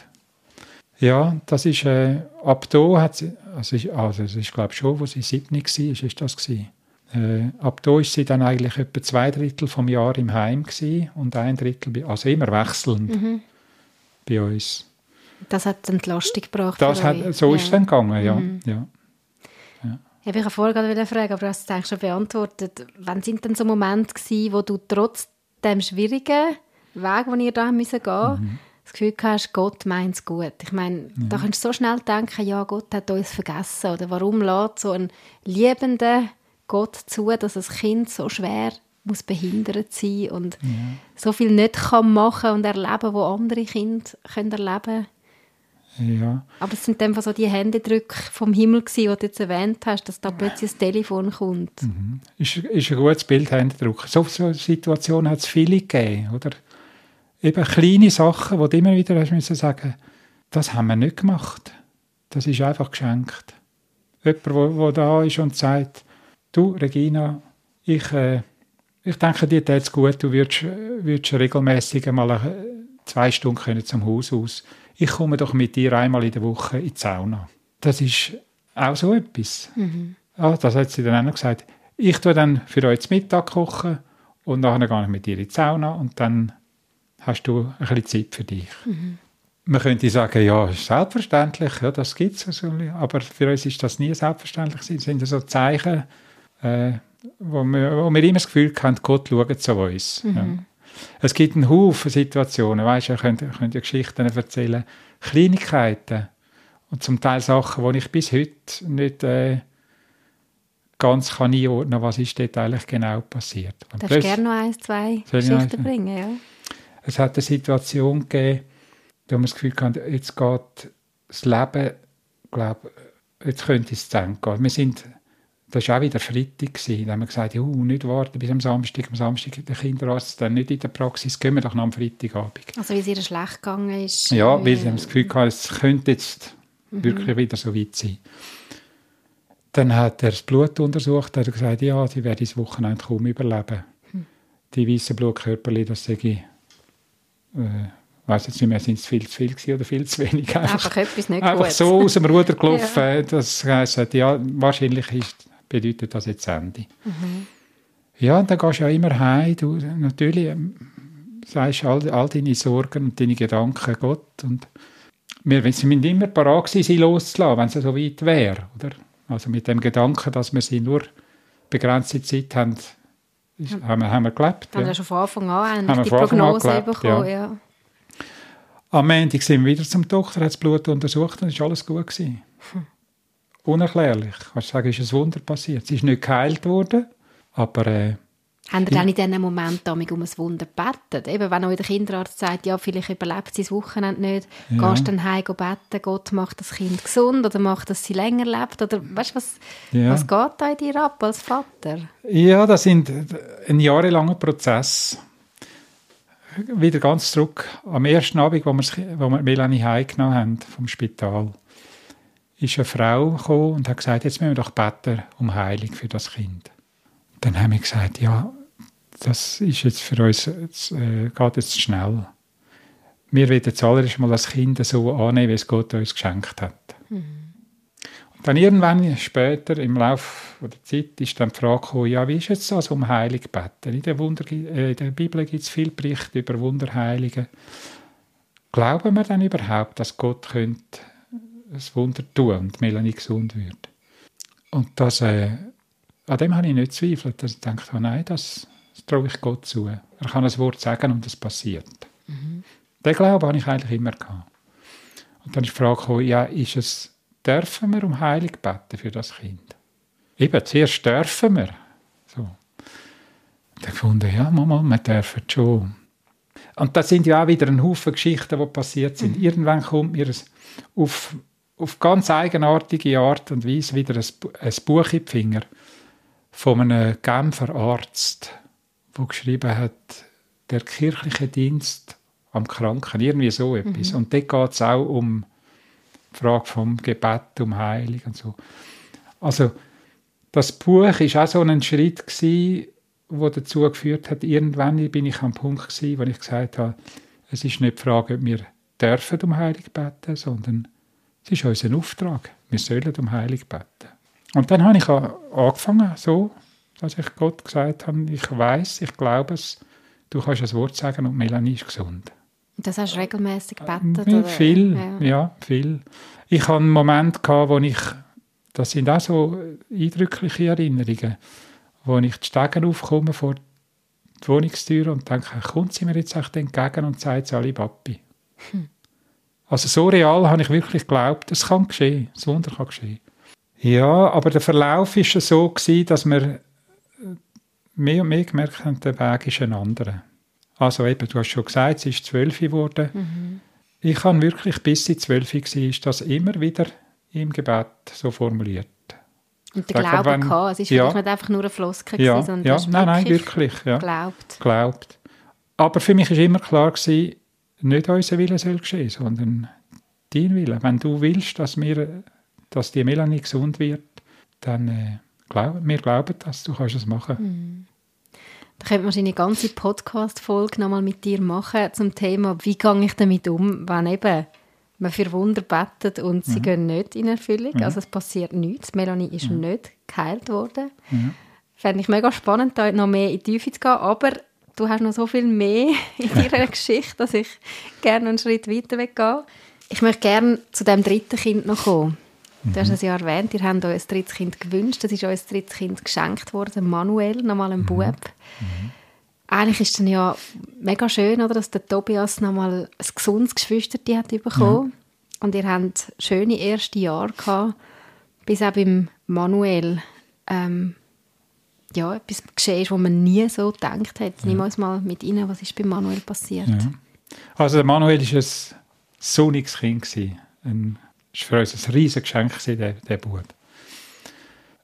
S2: Ja, das ist, äh, ab da hat sie, also, ich, also ich glaube schon, wo sie sieben war, ist, ist das gewesen. Äh, ab da ist sie dann eigentlich etwa zwei Drittel vom Jahr im Heim gewesen und ein Drittel, also immer wechselnd mhm. bei uns.
S1: Das hat Entlastung gebracht.
S2: Das hat, so ist es dann gegangen, ja. Mhm. ja.
S1: ja. Ich wollte vorher gerade fragen, aber du hast es eigentlich schon beantwortet. Wann sind denn so Momente gewesen, wo du trotz dem schwierigen Weg, den ihr da gehen müssen, mhm. Das Gefühl hast, Gott meint es gut. Ich meine, ja. da kannst du so schnell denken, ja, Gott hat uns vergessen. Oder warum lässt so ein liebender Gott zu, dass ein Kind so schwer muss behindert sein und ja. so viel nicht kann machen und erleben, wo andere Kinder können erleben können.
S2: Ja.
S1: Aber es sind einfach so die Händedrücke vom Himmel gewesen, die du jetzt erwähnt hast, dass da plötzlich das Telefon kommt.
S2: Mhm. Ist, ist ein gutes Bild, Händedruck. So, so Situationen hat es viele gegeben, oder? Eben kleine Sachen, wo du immer wieder hast müssen sagen, das haben wir nicht gemacht. Das ist einfach geschenkt. Jemand, der da ist und sagt, du, Regina, ich, äh, ich denke, dir es gut, du würdest, würdest regelmäßig mal äh, zwei Stunden können zum Haus aus ich komme doch mit dir einmal in der Woche in die Sauna. Das ist auch so etwas. Mhm. Ja, das hat sie dann auch noch gesagt. Ich tue dann für euch Mittag kochen und nachher gehe ich mit dir in die Sauna und dann hast du ein bisschen Zeit für dich. Mhm. Man könnte sagen, ja, selbstverständlich, ja, das gibt es. Aber für uns ist das nie selbstverständlich. Es sind so Zeichen, äh, wo, wir, wo wir immer das Gefühl haben, Gott schaut zu uns. Mhm. Ja. Es gibt einen Haufen Situationen, weißt du, ihr könnt, könnt ja Geschichten erzählen, Kleinigkeiten und zum Teil Sachen, die ich bis heute nicht äh, ganz kann einordnen kann, was ist dort eigentlich genau passiert.
S1: Und Darfst du gerne noch ein, zwei Geschichten bringen, ja?
S2: Es hat eine Situation gegeben, da wir das Gefühl gehabt, jetzt geht das Leben, glaube jetzt könnte es zu Ende gehen. Wir sind das war auch wieder Freitag. Da haben wir gesagt, ja, nicht warten bis am Samstag. Am Samstag der Kinderarzt dann nicht in der Praxis. Gehen wir doch noch am Freitagabend.
S1: Also weil es ihr schlecht gegangen ist?
S2: Ja, weil sie haben das Gefühl hatten, es könnte jetzt mhm. wirklich wieder so weit sein. Dann hat er das Blut untersucht und hat gesagt, ja, sie werden das Wochenende kaum überleben. Mhm. Die weißen Blutkörperchen, das sage ich, äh, ich weiß jetzt nicht mehr, sind es viel zu viel oder viel zu wenig.
S1: Einfach, einfach etwas nicht
S2: Einfach gut. so aus dem Ruder gelaufen. ja. Das heisst, ja, wahrscheinlich ist bedeutet das jetzt Ende. Mhm. Ja, und dann gehst du ja immer heim. Du, natürlich ähm, sagst all, all deine Sorgen und deine Gedanken Gott. Und wir sind immer parat gewesen, sie loszulassen, wenn es so weit wäre. Oder? Also mit dem Gedanken, dass wir sie nur begrenzte Zeit haben, ist, ja. haben, wir, haben wir gelebt.
S1: Haben ja. wir schon von Anfang an haben die Prognose gelebt, bekommen. Ja. ja.
S2: Am Ende sind wir wieder zum Doktor, hat das Blut untersucht und ist alles gut gewesen. Hm unerklärlich. Kannst du sagen, ist ein Wunder passiert. Sie ist nicht geheilt worden, aber... Äh,
S1: haben Sie dann in diesem Moment um ein Wunder gebeten? Eben, wenn euch der Kinderarzt sagt, ja, vielleicht überlebt sie das Wochenende nicht, ja. gehst du dann heim beten, Gott macht das Kind gesund oder macht, dass sie länger lebt? Oder weißt, was, ja. was geht da in dir ab als Vater?
S2: Ja, das ist ein jahrelanger Prozess. Wieder ganz zurück am ersten Abend, wo wir, wo wir Melanie heimgenommen haben vom Spital ist eine Frau gekommen und hat gesagt, jetzt müssen wir doch beten um Heilung für das Kind. Dann haben wir gesagt, ja, das ist jetzt für uns, jetzt, äh, geht jetzt schnell. Wir werden jetzt allererst mal das Kind so annehmen, wie es Gott uns geschenkt hat. Mhm. Und dann irgendwann später im Laufe der Zeit ist dann die Frage gekommen, ja, wie ist jetzt das um Heilung beten? In der, Wunder, äh, in der Bibel gibt es viele Berichte über Wunderheilungen. Glauben wir dann überhaupt, dass Gott könnte ein Wunder tun und Melanie gesund wird. Und das, äh, an dem habe ich nicht zweifelt, dass ich dachte, oh nein, das, das traue ich Gott zu. Er kann ein Wort sagen und es passiert. Mhm. Den Glauben habe ich eigentlich immer gehabt. Und dann ist die Frage gekommen, ja, ist es, dürfen wir um Heilung beten für das Kind? Eben, zuerst dürfen wir. So. Und dann gefunden, ja, Mama, wir dürfen schon. Und das sind ja auch wieder ein Haufen Geschichten, die passiert sind. Mhm. Irgendwann kommt mir auf, auf ganz eigenartige Art und Weise wieder ein, ein Buch in die Finger von einem Genfer Arzt, der geschrieben hat, der kirchliche Dienst am Kranken, irgendwie so etwas. Mhm. Und dort geht es auch um die Frage vom Gebet, um Heilung und so. Also, das Buch war auch so ein Schritt, gewesen, der dazu geführt hat, irgendwann bin ich am Punkt gewesen, wo ich gesagt habe, es ist nicht die Frage, ob wir dürfen um Heilung beten, sondern es ist unser Auftrag. Wir sollen um Heilung beten. Und dann habe ich angefangen, so, dass ich Gott gesagt habe, ich weiß, ich glaube es, du kannst ein Wort sagen und Melanie ist gesund.
S1: Das hast du regelmäßig gebetet?
S2: Äh, viel, ja. ja. viel. Ich hatte einen Moment, gehabt, wo ich, das sind auch so eindrückliche Erinnerungen, wo ich die Stegen aufkomme vor die Wohnungstür und denke, kommt sie mir jetzt echt entgegen und sagt alle Papi. Hm. Also so real habe ich wirklich geglaubt, es kann geschehen, das Wunder kann geschehen. Ja, aber der Verlauf war so gewesen, dass wir mehr und mehr gemerkt haben, der Weg ist ein anderer. Also eben, du hast schon gesagt, es ist zwölf geworden. Mhm. Ich habe wirklich, bis sie zwölf war, das immer wieder im Gebet so formuliert.
S1: Und der Glaube wenn, gehabt. Es ist ja, nicht einfach nur ein Floskel,
S2: ja, sondern ja, nein, nein, wirklich, ja.
S1: Glaubt.
S2: glaubt. Aber für mich war immer klar, gewesen, nicht unser Wille soll geschehen, sondern dein Wille. Wenn du willst, dass, wir, dass die Melanie gesund wird, dann wir glauben das, du kannst es machen. Mhm.
S1: Da könnte man eine ganze Podcast-Folge nochmal mit dir machen zum Thema, wie gehe ich damit um, wenn eben man für Wunder betet und sie mhm. gehen nicht in Erfüllung. Mhm. Also es passiert nichts. Melanie ist mhm. nicht geheilt worden. Mhm. Fände ich mega spannend, da noch mehr in die Tiefe zu gehen. Aber du hast noch so viel mehr in deiner Geschichte, dass ich gerne einen Schritt weiter gehen Ich möchte gerne zu dem dritten Kind noch kommen. Du hast es ja erwähnt, ihr habt euch ein drittes Kind gewünscht. Das ist euch ein drittes Kind geschenkt worden, Manuel, nochmal ein mhm. Bub. Mhm. Eigentlich ist es ja mega schön, oder, dass der Tobias nochmal ein gesundes Geschwister hat bekommen. Ja. Und ihr habt schöne erste Jahre gehabt, bis auch beim Manuel ähm, ja, etwas geschehen ist, was man nie so gedacht hat. Ja. Nimm uns mal mit Ihnen, was ist bei Manuel passiert? Ja.
S2: Also der Manuel war ein sonniges Kind. Ein das war für uns ein riesiges Geschenk, der, der Bub.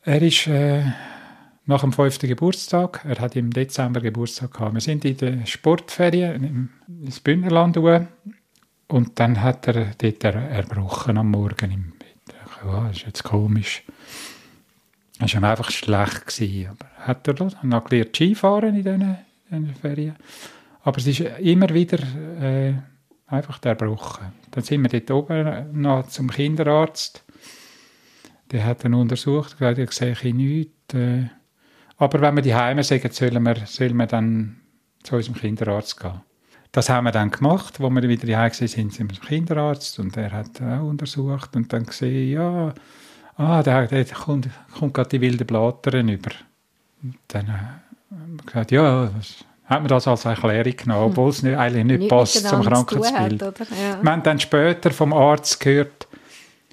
S2: Er ist äh, nach dem fünften Geburtstag, er hat im Dezember Geburtstag gehabt. Wir sind in der Sportferien im, ins Bündnerland und dann hat er dort erbrochen am Morgen im Bett. Ja, das ist jetzt komisch. Es war einfach schlecht. Gewesen. Aber hat er noch gelernt Skifahren in diesen, diesen Ferien. Aber es ist immer wieder... Äh, einfach erbrochen. Dann sind wir dort oben noch zum Kinderarzt. Der hat dann untersucht, gesagt, ich sehe nichts. Äh, aber wenn wir die Heime sagen, sollen wir, sollen wir dann zu unserem Kinderarzt gehen. Das haben wir dann gemacht, wo wir wieder die Heime sind, wir zum Kinderarzt und er hat auch untersucht und dann gesehen, ja, ah, da, da kommt, kommt gerade die wilden Blattern über. Und dann haben wir gesagt, ja, was, hat man das als Erklärung genommen, obwohl es nicht, eigentlich nicht, nicht passt zum Krankheitsbild. Hat, ja. Wir haben dann später vom Arzt gehört,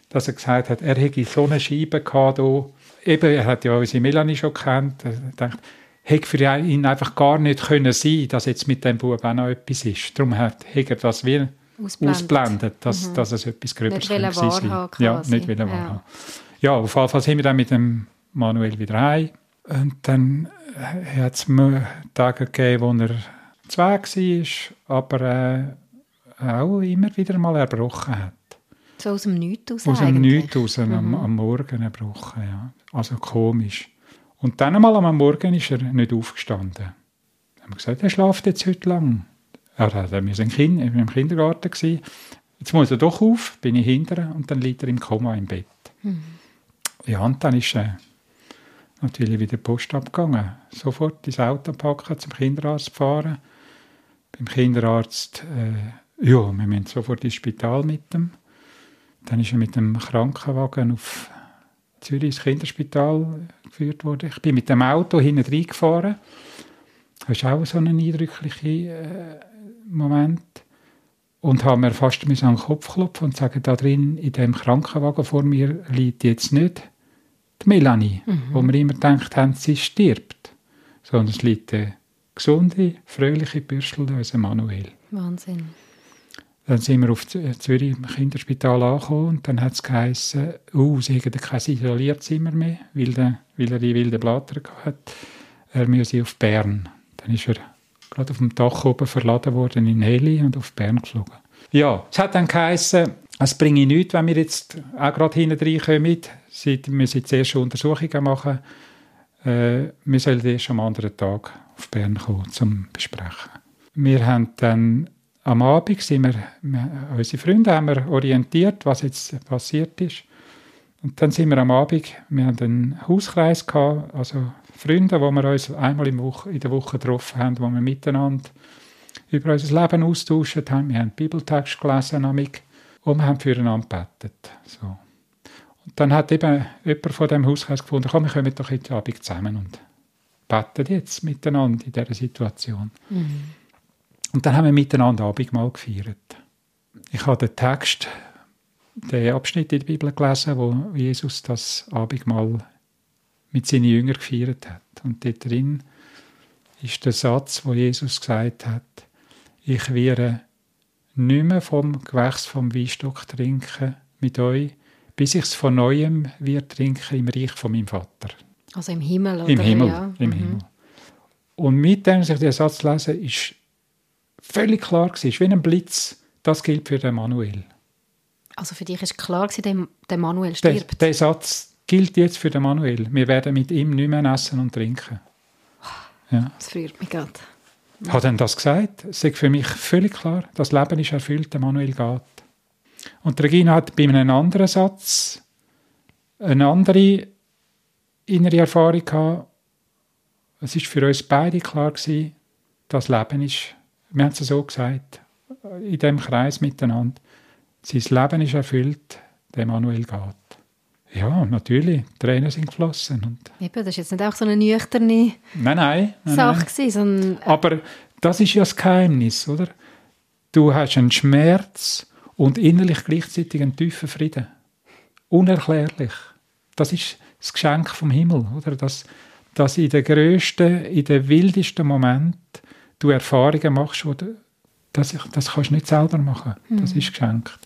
S2: dass er gesagt hat, er hätte so eine Scheibe gehabt. Hier. Eben, er hat ja unsere Melanie schon kennt. Er dachte, hätte für ihn einfach gar nicht können sein, dass jetzt mit dem Bub auch noch etwas ist. Darum hat er das will ausblendet, ausblendet, dass, mhm. dass es etwas Gröberes
S1: sein.
S2: Ja, nicht will ja. Ja, auf jeden Fall sind wir dann mit dem Manuel wieder heim. Und dann hat es Tage gegeben, wo er zwei war, aber äh, auch immer wieder mal erbrochen hat.
S1: So aus dem Nichts
S2: raus Aus dem Nichts raus, mhm. am, am, Morgen erbrochen, ja. Also komisch. Und dann einmal am Morgen ist er nicht aufgestanden. Dann haben wir gesagt, er schläft jetzt heute lang. Er war kind, im Kindergarten. Gewesen. Jetzt muss er doch auf, bin ich hinterher und dann liegt er im Koma im Bett. Mhm. Ja, und dann ist er natürlich wieder Post abgegangen. Sofort ins Auto packen, zum Kinderarzt fahren. Beim Kinderarzt, äh, ja, wir müssen sofort ins Spital mit ihm. Dann ist er mit dem Krankenwagen auf Zürich ins Kinderspital geführt wurde. Ich bin mit dem Auto hinten reingefahren. Das ist auch so ein eindrücklicher äh, Moment. Und habe mir fast an den Kopf klopfen und sagen, da drin, in dem Krankenwagen vor mir, liegt jetzt nicht die Melanie, mhm. wo wir immer gedacht haben, sie stirbt. Sondern es liegt der gesunde, fröhliche Bürstel, unser Manuel.
S1: Wahnsinn.
S2: Dann sind wir auf Zürich im Kinderspital angekommen und dann hat es geheißen, uh, sie haben kein Isolierzimmer mehr, weil, der, weil er die wilden Blatter hat. Er müsse auf Bern. Dann ist er gerade auf dem Dach oben verladen worden in Heli und auf Bern geflogen. Ja, es hat dann geheißen, es bringe nichts, wenn wir jetzt auch gerade hinten reinkommen. Sie müssen zuerst Untersuchungen machen. Äh, wir sollen erst am anderen Tag auf Bern kommen, zum Besprechen. Wir haben dann am Abend sind wir, wir, unsere Freunde haben wir orientiert, was jetzt passiert ist. Und dann sind wir am Abend, wir haben einen Hauskreis gehabt, also Freunde, wo wir uns einmal in der Woche getroffen haben, wo wir miteinander über unser Leben austauscht haben. Wir haben Bibeltext gelesen und wir haben füreinander gebetet. So. Und dann hat eben jemand von dem Hauskreis gefunden, komm, wir kommen doch heute Abend zusammen und beten jetzt miteinander in dieser Situation. Mhm. Und dann haben wir miteinander Abendmahl gefeiert. Ich habe den Text, den Abschnitt in der Bibel gelesen, wo Jesus das Abendmahl mit seinen Jüngern gefeiert hat. Und dort drin ist der Satz, wo Jesus gesagt hat, ich werde nicht mehr vom Gewächs vom Weinstock trinken mit euch, bis ich es von neuem wird trinken im Reich von meinem Vater.
S1: Also im Himmel, oder?
S2: Im Himmel, ja. im mhm. Himmel. Und mit dem, dass ich den Satz lese, ist völlig klar gewesen, wie ein Blitz, das gilt für den Manuel.
S1: Also für dich ist klar gewesen, der Manuel stirbt?
S2: Der, der Satz gilt jetzt für den Manuel. Wir werden mit ihm nicht mehr essen und trinken.
S1: Ja. Das friert mich gerade.
S2: Hat er das gesagt? Es ist für mich völlig klar, das Leben ist erfüllt, der Manuel geht. Und Regina hat bei einem anderen Satz eine andere innere Erfahrung gehabt. Es ist für uns beide klar gewesen, das Leben ist, wir haben es so gesagt, in dem Kreis miteinander, sein Leben ist erfüllt, der Manuel geht. Ja, natürlich. Tränen sind geflossen. Und
S1: Eben, das ist jetzt nicht auch so eine nüchterne
S2: nein, nein,
S1: nein, Sache sondern...
S2: Aber das ist ja das Geheimnis, oder? Du hast einen Schmerz und innerlich gleichzeitig einen tiefen Frieden. Unerklärlich. Das ist das Geschenk vom Himmel, oder? Dass, dass in den grössten, in den wildesten Moment du Erfahrungen machst, wo du, das, das kannst du nicht selber machen. Das mhm. ist geschenkt.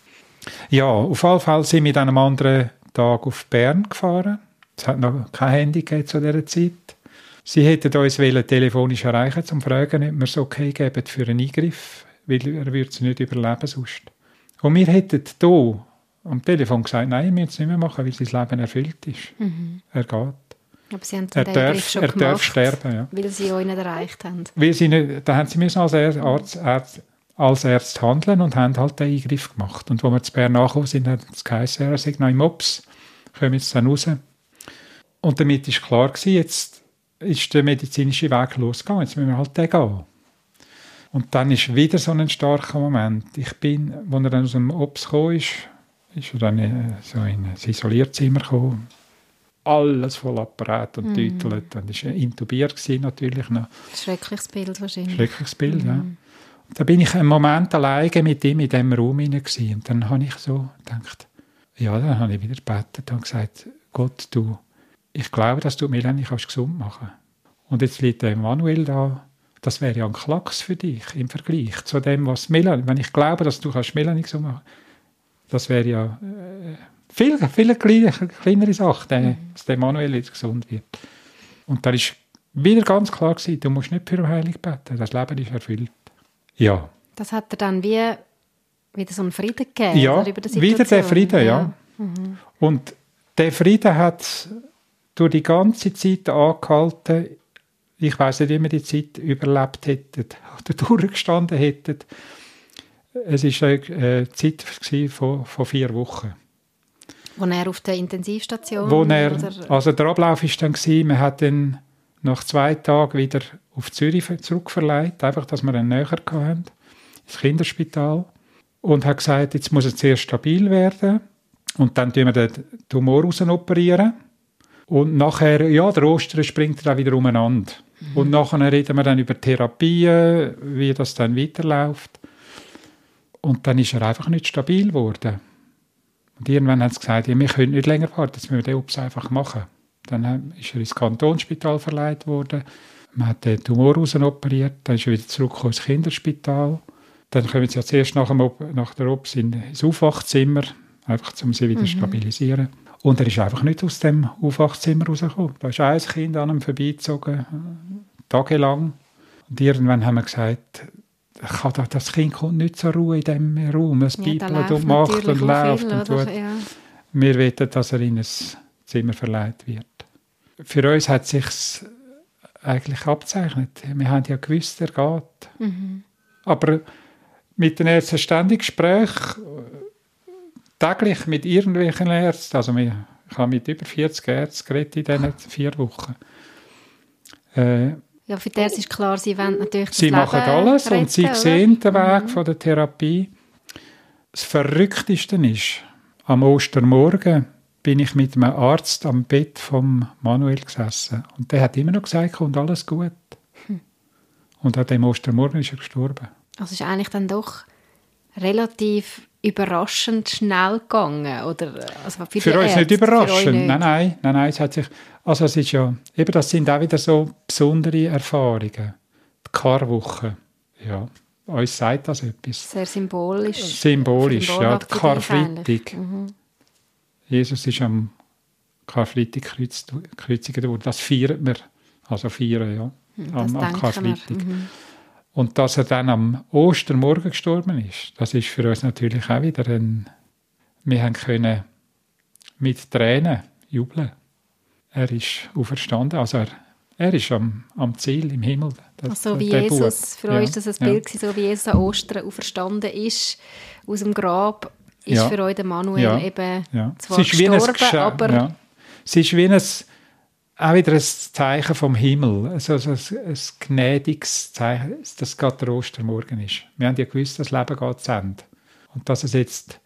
S2: Ja, auf jeden Fall sind wir in einem anderen Tag auf Bern gefahren. Es hat noch kein Handy gegeben zu dieser Zeit. Sie hätten uns telefonisch erreichen, um zu fragen, ob wir es okay geben für einen Eingriff, weil er würde es nicht überleben sonst. Und wir hätten hier am Telefon gesagt, nein, wir müssen es nicht mehr machen, weil sein Leben erfüllt ist. Mhm. Er geht.
S1: Aber Sie haben er darf, schon er gemacht, darf sterben, ja. weil Sie euch nicht erreicht haben.
S2: Weil sie nicht, da haben Sie müssen als Arzt, Arzt, als Ärzte handeln und haben halt den Eingriff gemacht. Und wo wir zu Bern nachgekommen sind, hat es geheißen, er sagt, nein, Mops, kommen jetzt dann raus. Und damit ist klar gewesen, jetzt ist der medizinische Weg losgegangen, jetzt müssen wir halt den gehen. Und dann ist wieder so ein starker Moment. Ich bin, als er dann aus dem Ops gekommen ist, ist er dann äh, so in ein Isolierzimmer gekommen. Alles voll Apparat und mhm. Tütelt. Und war intubiert gewesen, natürlich noch.
S1: Schreckliches Bild wahrscheinlich.
S2: Schreckliches Bild, mhm. ja. Da bin ich einen Moment alleine mit ihm in diesem Raum hinein. Und dann habe ich so gedacht, ja, dann habe ich wieder gebetet und gesagt, Gott, du, ich glaube, dass du Melanie kannst gesund machen Und jetzt liegt der Manuel da. Das wäre ja ein Klacks für dich im Vergleich zu dem, was Melanie, wenn ich glaube, dass du kannst Melanie gesund machen das wäre ja äh, viel, viel kleine, kleinere Sache, der, mhm. dass der Manuel jetzt gesund wird. Und da ist wieder ganz klar gewesen, du musst nicht für Heilung beten, das Leben ist erfüllt. Ja.
S1: Das hat er dann wie wieder so einen Frieden gegeben?
S2: Ja, wieder der Frieden, ja. ja. Mhm. Und der Frieden hat durch die ganze Zeit angehalten. Ich weiß nicht, wie wir die Zeit überlebt hätten oder durchgestanden hätten. Es war eine Zeit von, von vier Wochen.
S1: Wo er auf der Intensivstation
S2: Wo er, Also der Ablauf war dann, gewesen, man hat dann nach zwei Tagen wieder auf Zürich zurückverleiht, einfach, dass wir einen näher hatten, ins Kinderspital. Und hat gesagt, jetzt muss er zuerst stabil werden und dann tun wir den Tumor raus operieren. Und nachher, ja, der Ostern springt dann wieder umeinander. Mhm. Und nachher reden wir dann über Therapien, wie das dann weiterläuft. Und dann ist er einfach nicht stabil geworden. Und irgendwann haben sie gesagt, ja, wir können nicht länger warten, das müssen wir den Ups einfach machen. Dann ist er ins Kantonsspital verleiht worden. Man hat den Tumor operiert, dann ist er wieder zurück ins Kinderspital. Dann kommen sie ja zuerst nach, dem, nach der Ops ins Aufwachzimmer, einfach um sie wieder mhm. stabilisieren. Und er ist einfach nicht aus dem Aufwachzimmer rausgekommen. Da ist ein Kind an ihm vorbeigezogen, tagelang. Und irgendwann haben wir gesagt, das Kind kommt nicht zur Ruhe in diesem Raum. Es ja, bibelt und macht und läuft und tut. Ja. Wir wollen, dass er in ein Zimmer verleiht wird. Für uns hat es sich eigentlich abzeichnet. Wir haben ja gewusst, er geht. Mhm. Aber mit den Ärzten ständig Gespräch, täglich mit irgendwelchen Ärzten, also ich habe mit über 40 Ärzten geredet in diesen vier Wochen.
S1: Äh, ja, für das ist klar, sie wollen natürlich
S2: Sie machen Leben alles retten, und sie oder? sehen den Weg mhm. von der Therapie. Das Verrückteste ist, am Ostermorgen bin ich mit einem Arzt am Bett von Manuel gesessen. Und der hat immer noch gesagt, kommt alles gut. Hm. Und an dem Ostermorgen ist er gestorben.
S1: Also ist eigentlich dann doch relativ überraschend schnell gegangen, oder?
S2: Also für, für uns nicht überraschend, nicht. nein, nein, nein, nein, es hat sich, also es ist ja, eben das sind auch wieder so besondere Erfahrungen. Die Karwoche, ja, uns sagt das etwas.
S1: Sehr symbolisch.
S2: Symbolisch, ja, die Karfreitag. Mhm. Jesus ist am Karfreitag gekreuzigt worden. Das feiert wir, also feiern, ja,
S1: hm, am, am Karfreitag. Mhm.
S2: Und dass er dann am Ostermorgen gestorben ist, das ist für uns natürlich auch wieder ein... Wir haben können mit Tränen jubeln. Er ist auferstanden, also er, er ist am, am Ziel im Himmel.
S1: Das, also wie Jesus, für ja, euch ist das ein Bild, ja. so wie Jesus an Ostern auferstanden ist aus dem Grab ist ja. für euch der Manuel ja. eben zwar gestorben, aber...
S2: Es ist wie ein, auch wieder ein Zeichen vom Himmel, also ein, ein gnädiges Zeichen, dass gerade der Ostermorgen ist. Wir haben ja gewusst, das Leben geht zu Ende. Und dass es jetzt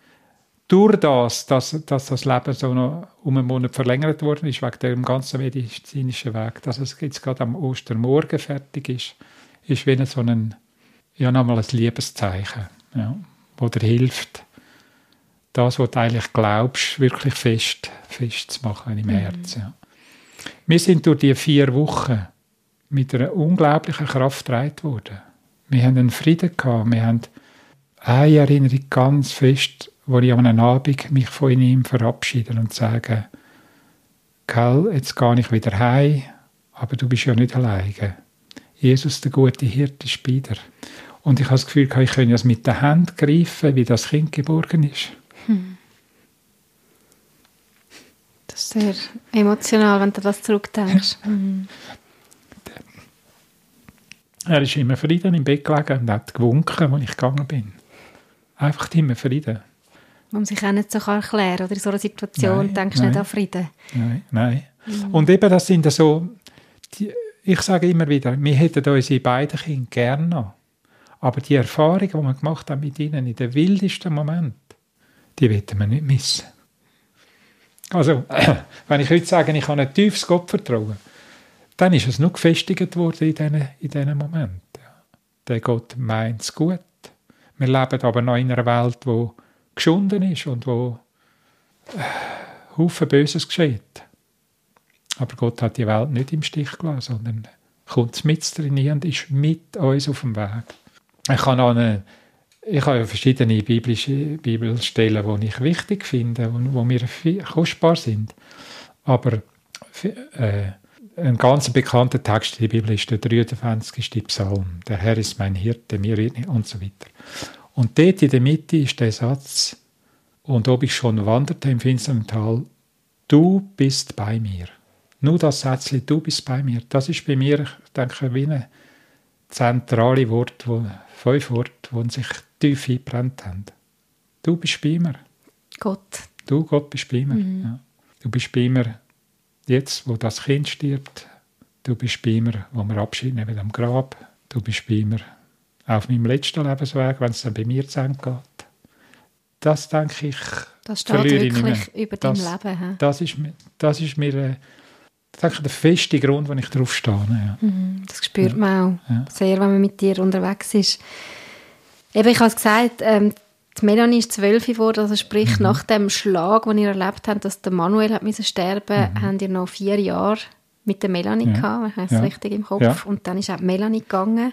S2: durch das, dass, dass das Leben so noch um einen Monat verlängert worden ist, wegen dem ganzen medizinischen Weg, dass es jetzt gerade am Ostermorgen fertig ist, ist wie so ein, ja, nochmal ein Liebeszeichen, ja, wo dir hilft, das, was du eigentlich glaubst, wirklich fest, fest zu machen im mhm. Herz. Ja. Wir sind durch die vier Wochen mit einer unglaublichen Kraft getragen worden. Wir haben einen Frieden gehabt. Wir haben eine Erinnerung ganz fest, wo ich an einem Abend mich von ihm verabschiede und sage, Kerl, jetzt gehe ich wieder heim, aber du bist ja nicht alleine. Jesus, der gute Hirte, ist bei dir. Und ich habe das Gefühl, ich könnte es mit der Hand greifen, wie das Kind geborgen ist. Hm.
S1: Sehr emotional, wenn du das zurückdenkst. Mhm.
S2: Er ist immer Frieden im Bett gelegen und hat gewunken, als ich gegangen bin. Einfach immer Frieden.
S1: Man sich auch nicht so erklären oder in so einer Situation nein, denkst du nicht an Frieden.
S2: Nein, nein. Mhm. Und eben das sind so, die, ich sage immer wieder, wir hätten unsere beiden Kinder gerne noch. Aber die Erfahrung, die wir gemacht haben mit ihnen in den wildesten Moment, die wollen wir nicht missen. Also, wenn ich heute sage, ich habe ein tiefes Gott vertrauen, dann ist es nur gefestigt worden in diesen, in diesen Momenten. Der Gott meint es gut. Wir leben aber noch in einer Welt, die geschunden ist und wo äh, Haufen Böses geschieht. Aber Gott hat die Welt nicht im Stich gelassen, sondern kommt mit drin und ist mit uns auf dem Weg. Ich kann an eine ich habe ja verschiedene biblische Bibelstellen, die ich wichtig finde, wo, wo mir kostbar sind. Aber äh, ein ganz bekannter Text in der Bibel ist der 23. Psalm. Der Herr ist mein Hirte, mir und so weiter. Und dort in der Mitte ist der Satz, und ob ich schon wanderte im finsteren Tal, du bist bei mir. Nur das Sätzchen, du bist bei mir, das ist bei mir, ich denke, wie ein zentrales Wort, wo, fünf Worte, die sich tief eingebrannt haben. Du bist bei mir.
S1: Gott.
S2: Du, Gott, bist bei mir. Mhm. Ja. Du bist bei mir jetzt, wo das Kind stirbt. Du bist bei mir, wo wir Abschied nehmen am Grab. Du bist bei mir auf meinem letzten Lebensweg, wenn es dann bei mir zu Ende geht. Das denke ich.
S1: Das steht wirklich über dein Leben.
S2: Das ist, das ist mir, das ist der feste Grund, wenn ich darauf stehe. Ja.
S1: Mhm, das spürt man auch ja. sehr, wenn man mit dir unterwegs ist. Eben, ich habe es gesagt, ähm, die Melanie ist zwölf geworden, also sprich mhm. nach dem Schlag, den ihr erlebt habt, dass der Manuel hat müssen sterben, mhm. habt ihr noch vier Jahre mit der Melanie ja. gehabt, ich ja. richtig im Kopf. Ja. Und dann ist auch die Melanie gegangen.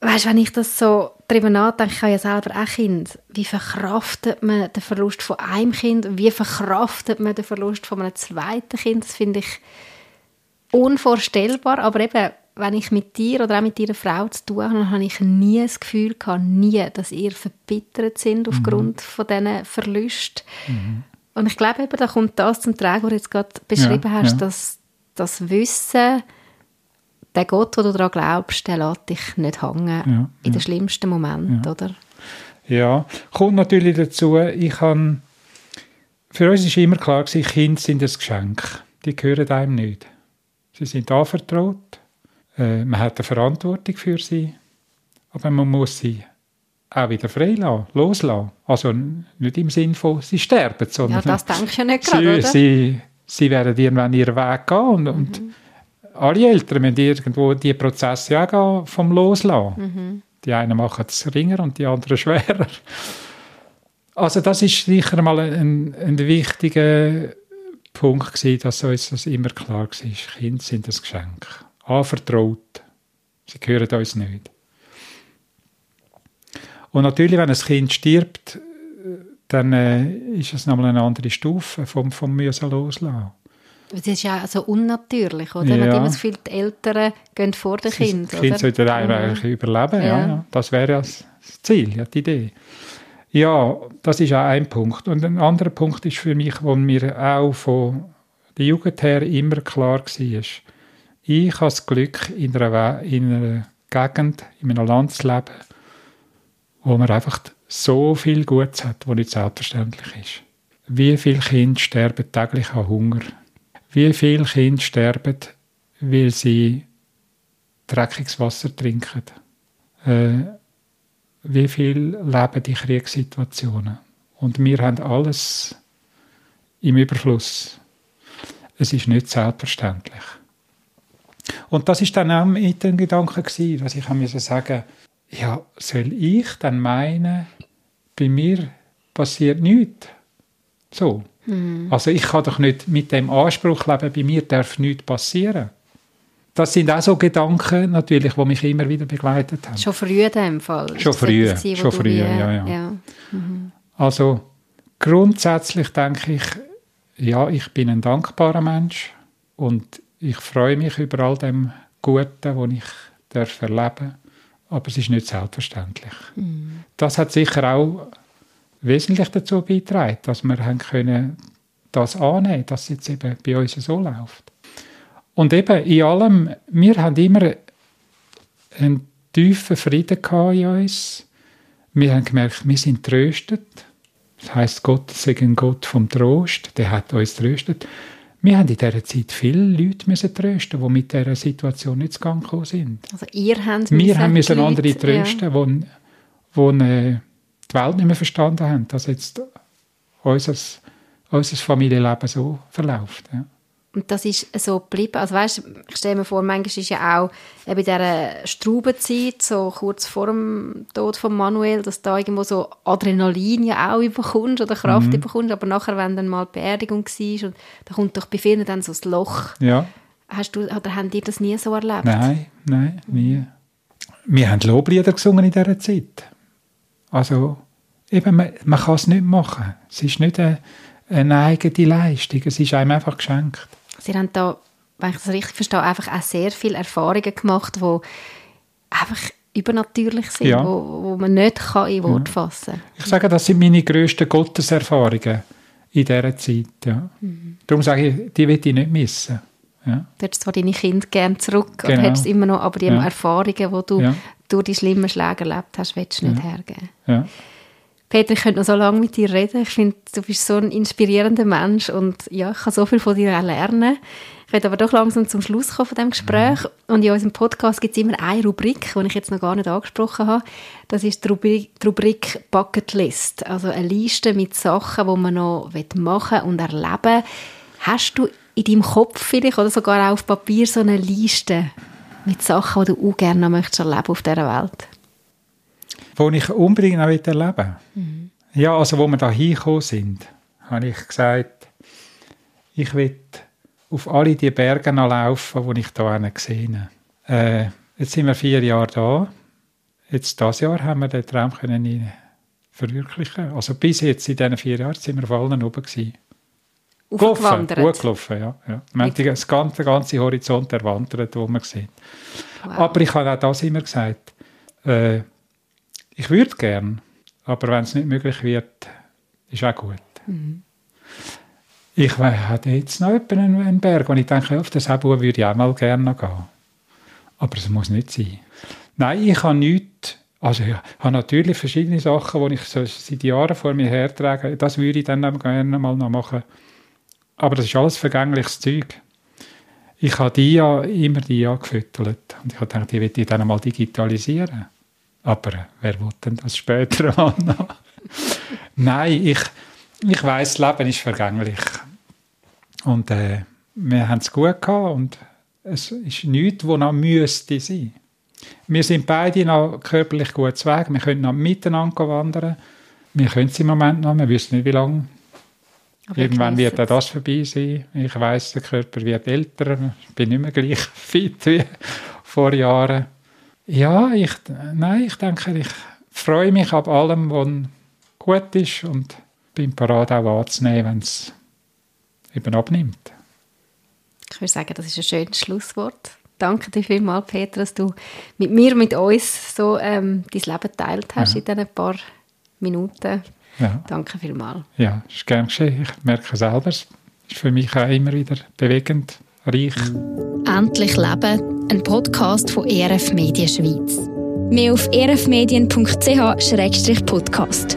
S1: Weißt du, wenn ich das so darüber nachdenke, ich habe ja selber auch Kind. Wie verkraftet man den Verlust von einem Kind? Wie verkraftet man den Verlust von einem zweiten Kind? Das finde ich unvorstellbar. Aber eben, wenn ich mit dir oder auch mit deiner Frau zu tun habe, habe ich nie das Gefühl gehabt, nie, dass ihr verbittert sind mhm. aufgrund mhm. von diesen Verlusten. Mhm. Und ich glaube eben, da kommt das zum Tragen, was du jetzt gerade beschrieben ja, hast, ja. dass das Wissen, der Gott, wo du daran glaubst, der lässt dich nicht hängen ja, in den schlimmsten Moment, oder?
S2: Ja, kommt natürlich dazu, ich habe, für uns war immer klar Kinder sind ein Geschenk. Die gehören einem nicht. Sie sind anvertraut, äh, man hat eine Verantwortung für sie, aber man muss sie auch wieder freilassen, loslassen. Also nicht im Sinne von, sie sterben, sondern...
S1: Ja, das denke ich ja nicht gerade,
S2: oder? Sie, sie werden irgendwann ihren Weg gehen und, mhm. und alle Eltern müssen irgendwo die Prozesse auch gehen, vom Loslassen. Mhm. Die einen machen es ringer und die anderen schwerer. Also das ist sicher mal ein, ein wichtiger Punkt gewesen, dass uns das immer klar war. Kinder sind ein Geschenk. Anvertraut. Sie gehören uns nicht. Und natürlich, wenn ein Kind stirbt, dann äh, ist es nochmal eine andere Stufe vom, vom Müssen loslassen.
S1: Das ist ja so unnatürlich, oder? Ja. Immer Gefühl, die Eltern gehen vor den Kindern. Das
S2: Kind sollte eigentlich mhm. überleben, ja. ja. Das wäre ja das Ziel, ja, die Idee. Ja, das ist auch ein Punkt. Und ein anderer Punkt ist für mich, wo mir auch von der Jugend her immer klar war, ich habe das Glück, in einer, in einer Gegend, in einem Land zu leben, wo man einfach so viel Gutes hat, was nicht selbstverständlich ist. Wie viele Kinder sterben täglich an Hunger? Wie viele Kinder sterben, weil sie dreckiges Wasser trinken? Äh, wie viel leben in Kriegssituationen? Und wir haben alles im Überfluss. Es ist nicht selbstverständlich. Und das ist dann auch mit dem Gedanken gewesen, dass ich mir sagen ja, soll ich dann meinen, bei mir passiert nichts? So. Mhm. Also ich kann doch nicht mit dem Anspruch leben, bei mir darf nichts passieren. Das sind auch so Gedanken, natürlich, die mich immer wieder begleitet haben.
S1: Schon früh in dem Fall?
S2: Schon früh, gewesen, schon früh, ja, ja. ja. Mhm. Also grundsätzlich denke ich, ja, ich bin ein dankbarer Mensch und ich freue mich über all dem Guten, das ich darf erleben aber es ist nicht selbstverständlich. Mhm. Das hat sicher auch wesentlich dazu beigetragen, dass wir haben können das annehmen dass es jetzt eben bei uns so läuft. Und eben in allem, wir haben immer einen tiefen Frieden in uns. Wir haben gemerkt, wir sind tröstet. Das heißt, Gott ist ein Gott vom Trost, der hat uns tröstet. Wir haben in dieser Zeit viele Leute müssen trösten, die mit dieser Situation nicht zu Gang gekommen sind.
S1: Also ihr habt
S2: Wir haben müssen andere trösten, ja. die, die die Welt nicht mehr verstanden haben, dass jetzt unser, unser Familienleben so verläuft. Ja.
S1: Und das ist so geblieben. Also weißt, ich stelle mir vor, manchmal ist ja auch eben in dieser Straubenzeit, so kurz vor dem Tod von Manuel, dass da irgendwo so Adrenalin ja auch überkommt oder Kraft mhm. überkommt, aber nachher, wenn dann mal die Beerdigung war, und da kommt doch bei vielen dann so das Loch.
S2: Ja.
S1: Hast du, oder haben die das nie so erlebt?
S2: Nein, nein, nie. Wir haben Loblieder gesungen in dieser Zeit. Also, eben, man, man kann es nicht machen. Es ist nicht eine, eine eigene Leistung, es ist einem einfach geschenkt.
S1: Sie haben da, wenn ich das richtig verstehe, einfach auch sehr viele Erfahrungen gemacht, die einfach übernatürlich sind, ja. wo, wo man nicht kann in Wort fassen kann.
S2: Ich sage, das sind meine grössten Gotteserfahrungen in dieser Zeit. Ja. Mhm. Darum sage ich, die will ich nicht missen. Ja.
S1: Du hättest zwar deine Kinder gerne zurück, genau. oder hättest immer noch, aber die ja. Erfahrungen, die du ja. durch die schlimmen Schläge erlebt hast, willst du nicht hergeben. Peter, ich könnte noch so lange mit dir reden. Ich finde, du bist so ein inspirierender Mensch und ja, ich kann so viel von dir lernen. Ich werde aber doch langsam zum Schluss kommen von dem Gespräch. Und in unserem Podcast gibt es immer eine Rubrik, die ich jetzt noch gar nicht angesprochen habe. Das ist die Rubrik, die Rubrik Bucket Also eine Liste mit Sachen, die man noch machen und erleben will. Hast du in deinem Kopf vielleicht oder sogar auf Papier so eine Liste mit Sachen, die du auch gerne noch möchtest erleben auf dieser Welt?
S2: Wo ich unbedingt noch erleben möchte? Mhm. Ja, also wo wir da hingekommen sind, habe ich gesagt, ich will auf alle die Berge laufen, die ich hier gesehen habe. Äh, jetzt sind wir vier Jahre da. Jetzt dieses Jahr haben wir den Traum können verwirklichen. Also bis jetzt in diesen vier Jahren sind wir vor allem oben gewesen. Gelaufen, gut gelaufen, ja. ja. Wir haben den ganzen, ganzen Horizont erwandert, den wir sehen. Wow. Aber ich habe auch das immer gesagt, äh, ich würde gern, aber wenn es nicht möglich wird, ist auch gut. Mhm. Ich habe jetzt noch einen Berg, und ich denke, auf das Hebu würde ich auch mal gerne gehen. Aber es muss nicht sein. Nein, ich habe nichts, also ich habe natürlich verschiedene Sachen, die ich so seit Jahren vor mir hertrage. Das würde ich dann gerne mal noch machen. Aber das ist alles vergängliches Zeug. Ich habe die ja immer die angefüttert. Und ich habe gedacht, die will ich dann mal digitalisieren. Aber wer will denn das später noch? Nein, ich, ich das Leben ist vergänglich. Und äh, wir haben es gut gehabt und es ist nichts, was noch müsste sein. Wir sind beide noch körperlich gut Weg. Wir können noch miteinander wandern. Wir können es im Moment noch. Wir wissen nicht, wie lange. Aber Irgendwann wird auch das vorbei sein. Ich weiß, der Körper wird älter. Ich bin nicht mehr gleich fit wie vor Jahren. Ja, ich, nein, ich denke, ich freue mich ab allem, was gut ist und bin bereit auch anzunehmen, wenn es eben abnimmt.
S1: Ich würde sagen, das ist ein schönes Schlusswort. Danke dir vielmals, Peter, dass du mit mir, mit uns so ähm, dein Leben geteilt hast ja. in diesen paar Minuten. Ja. Danke vielmals.
S2: Ja, ist gern geschehen. Ich merke selber, es ist für mich auch immer wieder bewegend, reich.
S3: Endlich Leben, ein Podcast von ERF Medien Schweiz. Mehr auf erfmedien.ch-podcast.